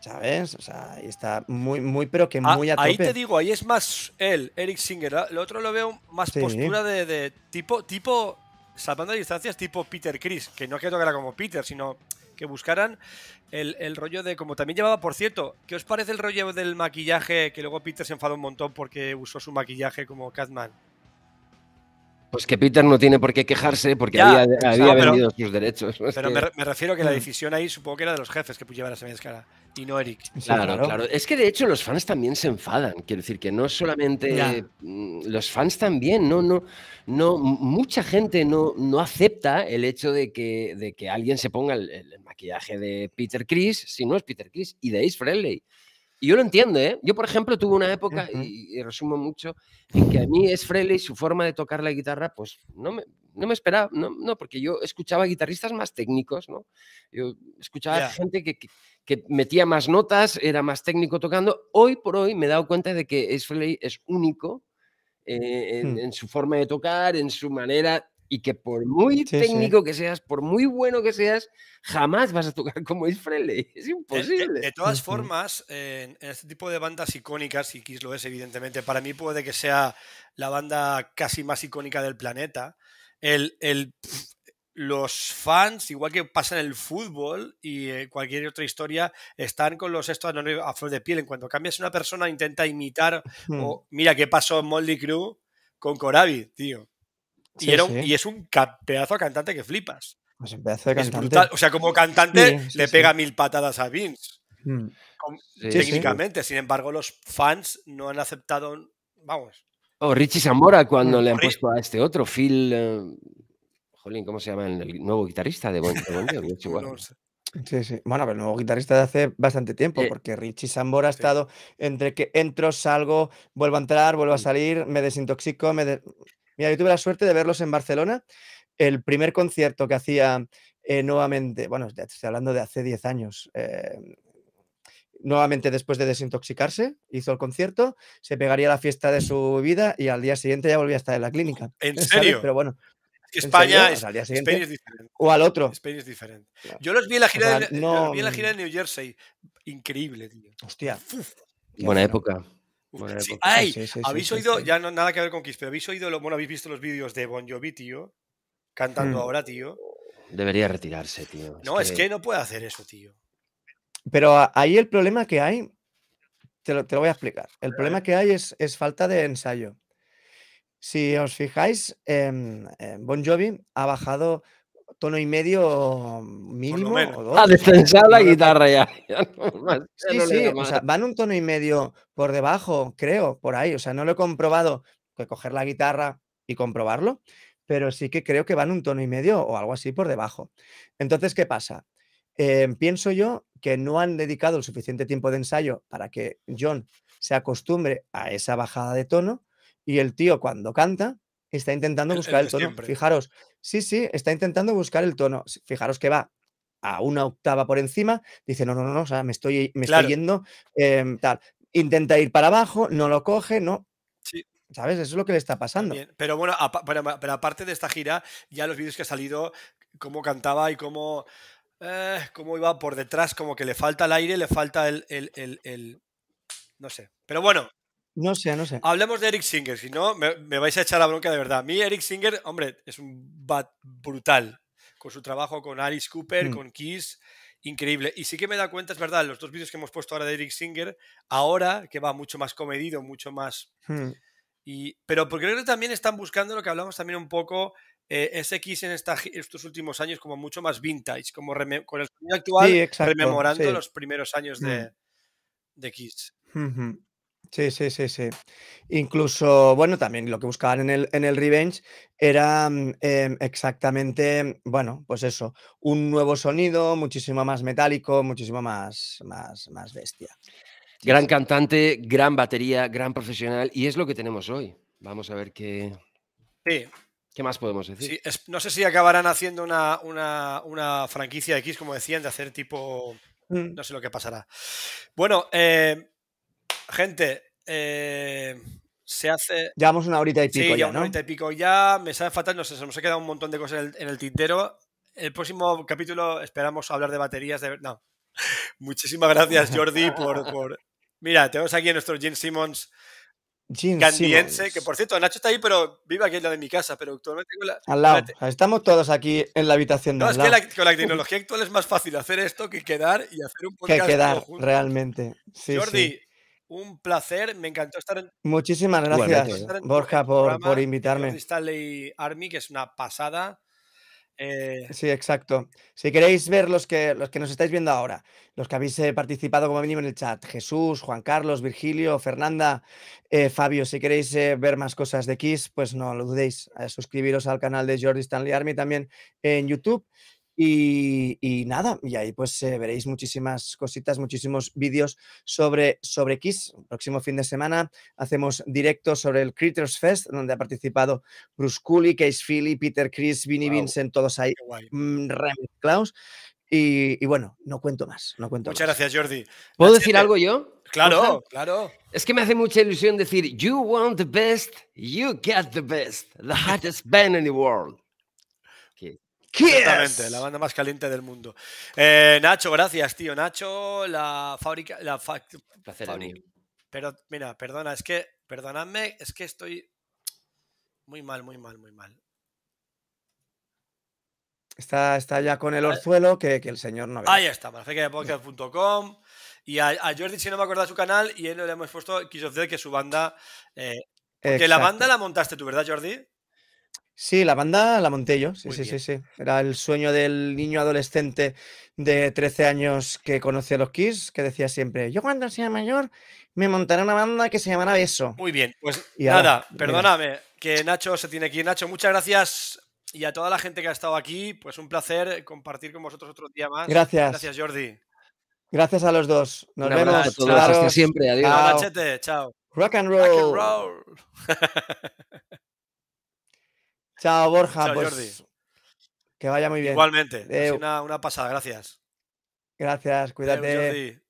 ¿Sabes? O sea, ahí está muy, muy, pero que ah, muy a, tope. Ahí te digo, ahí es más él, Eric Singer. El otro lo veo más postura de, tipo, tipo, salvando distancias, tipo Peter Chris, que no que tocara como Peter, sino que buscaran el, el, rollo de, como también llevaba, por cierto, ¿qué os parece el rollo del maquillaje que luego Peter se enfadó un montón porque usó su maquillaje como Catman? Pues que Peter no tiene por qué quejarse porque había, vendido sus derechos. Pero me, refiero que la decisión ahí supongo que era de los jefes que llevar esa cara y no Eric. Claro, claro, Es que de hecho los fans también se enfadan. Quiero decir que no solamente mm, los fans también, no, no, no, mucha gente no, no acepta el hecho de que, de que alguien se ponga el, maquillaje de Peter Chris si no es Peter Chris y de Ace Frehley. Y yo lo entiendo, ¿eh? Yo, por ejemplo, tuve una época, y, resumo mucho, en que a mí es Frehley, su forma de tocar la guitarra, pues no me, no me esperaba, no, no, porque yo escuchaba guitarristas más técnicos, ¿no? Yo escuchaba gente que, que, metía más notas, era más técnico tocando. Hoy por hoy me he dado cuenta de que Ace Frehley es único eh, en, hmm. en, su forma de tocar, en su manera y que por muy técnico que seas, por muy bueno que seas, jamás vas a tocar como es Frehley. Es imposible. De, todas formas, en, este tipo de bandas icónicas, y Kiss lo es evidentemente, para mí puede que sea la banda casi más icónica del planeta. El, el, los fans, igual que pasa en el fútbol y eh, cualquier otra historia, están con los estos a flor de piel. En cuanto cambias una persona, intenta imitar, o mira qué pasó en Moldy Crew con Corabi, tío. Y, es un pedazo de cantante que flipas. Pues un pedazo de cantante. O sea, como cantante le pega mil patadas a Vince. Hmm. técnicamente. Sin embargo, los fans no han aceptado. Vamos. O Richie Zamora cuando hmm. le han puesto a este otro, Phil. Eh, jolín, ¿cómo se llama el nuevo guitarrista de Bon, Sí, sí. Bueno, pero el nuevo guitarrista de hace bastante tiempo, eh, porque Richie Sambora ha estado entre que entro, salgo, vuelvo a entrar, vuelvo a mm. salir, me desintoxico, me, Mira, yo tuve la suerte de verlos en Barcelona. El primer concierto que hacía eh, nuevamente, bueno, estoy hablando de hace 10 años, em, nuevamente después de desintoxicarse, hizo el concierto, se pegaría la fiesta de su vida y al día siguiente ya volvía a estar en la clínica. ¿En serio? Pero bueno. España, es, diferente. O al otro. España es diferente. Yo los vi en la gira, de, vi en la gira de New Jersey. Increíble, tío. Hostia. Buena época. Ay, habéis oído, ya no nada que ver con Kiss, pero habéis oído, bueno, habéis visto los vídeos de Bon Jovi, tío, cantando hmm. ahora, tío. Debería retirarse, tío. No, es que... no puede hacer eso, tío. Pero ahí el problema que hay, te lo, voy a explicar. El problema que hay es, es falta de ensayo. Si os fijáis, Bon Jovi ha bajado tono y medio mínimo. Ha descensado la guitarra ya. sí, sí, o sea, van un tono y medio por debajo, creo, por ahí. O sea, no lo he comprobado, que coger la guitarra y comprobarlo, pero sí que creo que van un tono y medio o algo así por debajo. Entonces, ¿qué pasa? Em, pienso yo que no han dedicado el suficiente tiempo de ensayo para que John se acostumbre a esa bajada de tono y el tío cuando canta está intentando buscar el, tono. Fijaros, sí, sí, está intentando buscar el tono. Fijaros que va a una octava por encima, dice, no, no, no, o sea, me estoy, me estoy yendo, em, tal. Intenta ir para abajo, no lo coge, no. Sí. ¿Sabes? Eso es lo que le está pasando. Pero bueno, pero, aparte de esta gira, ya los vídeos que ha salido, cómo cantaba y cómo, eh, cómo iba por detrás, como que le falta el aire, le falta el, el no sé. Pero bueno, no sé, no sé. Hablemos de Eric Singer, si no, me, vais a echar la bronca de verdad. A mí, Eric Singer, hombre, es un bat brutal. Con su trabajo con Alice Cooper, mm. con Kiss, increíble. Y sí que me da cuenta, es verdad, los dos vídeos que hemos puesto ahora de Eric Singer, ahora que va mucho más comedido, mucho más. Mm. Y, pero porque creo que también están buscando lo que hablamos también un poco, eh, ese Kiss en estos últimos años, como mucho más vintage, como con el sonido actual, rememorando los primeros años de, mm. de Kiss. Sí, sí, sí, sí. Incluso, bueno, también lo que buscaban en el, en el Revenge era mm, em, exactamente, bueno, pues eso, un nuevo sonido, muchísimo más metálico, muchísimo más, más, más bestia. Gran cantante, gran batería, gran profesional, y es lo que tenemos hoy. Vamos a ver qué, Sí, ¿Qué más podemos decir? sí, no sé si acabarán haciendo una, una, una franquicia X, como decían, de hacer tipo. Mm. No sé lo que pasará. Bueno, eh, Gente, eh, se hace. Llevamos una horita y pico. Sí, ya, una horita y pico ya. Me sabe fatal, no sé, se nos ha quedado un montón de cosas en el, tintero. El próximo capítulo esperamos hablar de baterías. De... No. Muchísimas gracias, Jordi, por, Mira, tenemos aquí a nuestro Jim Simmons. candiense, que por cierto, Nacho está ahí, pero vive aquí en la de mi casa, pero actualmente Al lado, estamos todos aquí en la habitación de No, es que con la tecnología actual es más fácil hacer esto que quedar y hacer un podcast. Que quedar, realmente. Jordi, un placer, me encantó estar en. Muchísimas gracias, Borja, por, por, invitarme. Stanley Army, que es una pasada. Eh, sí, exacto. Si queréis ver los que, los que nos estáis viendo ahora, los que habéis eh, participado como mínimo en el chat, Jesús, Juan Carlos, Virgilio, Fernanda, eh, Fabio, si queréis ver más cosas de Kiss, pues no lo dudéis, suscribiros al canal de Jordi Stanley Army también en YouTube y, nada, y ahí pues eh, veréis muchísimas cositas, muchísimos vídeos sobre, sobre Kiss. El próximo fin de semana hacemos directos sobre el Critters Fest, donde ha participado Bruce Cooley, Case Philly, Peter Chris, Vinnie Vincent, todos ahí mm, remezclados. Y, y, bueno, no cuento más, no cuento Muchas gracias, Jordi. ¿Puedo decir algo yo? Claro, claro. Es que me hace mucha ilusión decir, you want the best, you get the best, the hottest band in the world. Exactamente, la banda más caliente del mundo. Eh, Nacho, gracias, tío. Nacho, la fábrica. La Pero, mira, perdona, es que, perdonadme, es que estoy muy mal, muy mal, muy mal. Está, está ya con el orzuelo que, el señor no ve. Ahí está, podcast.com Y a, Jordi, si no me acuerdo de su canal, y él le hemos puesto Kiss of Death, que es su banda. Eh, que la banda la montaste tú, ¿verdad, Jordi? Sí, la banda la monté yo, sí, sí, sí, sí. Era el sueño del niño adolescente de 13 años que conocía a los Kiss, que decía siempre, yo cuando sea mayor me montaré una banda que se llamará Eso. Muy bien, pues nada, perdóname, que Nacho se tiene que ir. Nacho, muchas gracias y a toda la gente que ha estado aquí, pues un placer compartir con vosotros otro día más. Gracias. Gracias, Jordi. Gracias a los dos. Nos vemos. A todos, hasta siempre. Adiós. Chao. Rock and roll. Rock and roll. Chao, Borja. pues, Que vaya muy bien. Igualmente. una, una, pasada, gracias. Gracias, cuídate.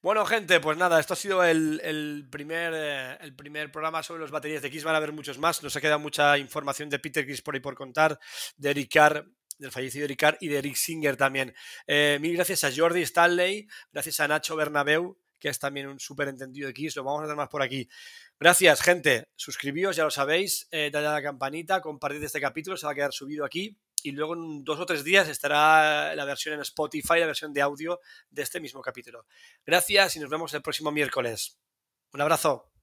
Bueno, gente, pues nada, esto ha sido el, primer, eh, el primer programa sobre los baterías de Kiss. Van a haber muchos más. Nos ha quedado mucha información de Peter Kiss por ahí por contar, de Eric Carr, del fallecido Eric Carr y de Eric Singer también. Eh, mil gracias a Jordi Stanley, gracias a Nacho Bernabeu, que es también un súper entendido de Kiss. Lo vamos a hacer más por aquí. Gracias, gente. Suscribíos, ya lo sabéis. Eh, dale a la campanita, compartid este capítulo, se va a quedar subido aquí. Y luego en dos o tres días estará la versión en Spotify, la versión de audio de este mismo capítulo. Gracias y nos vemos el próximo miércoles. Un abrazo.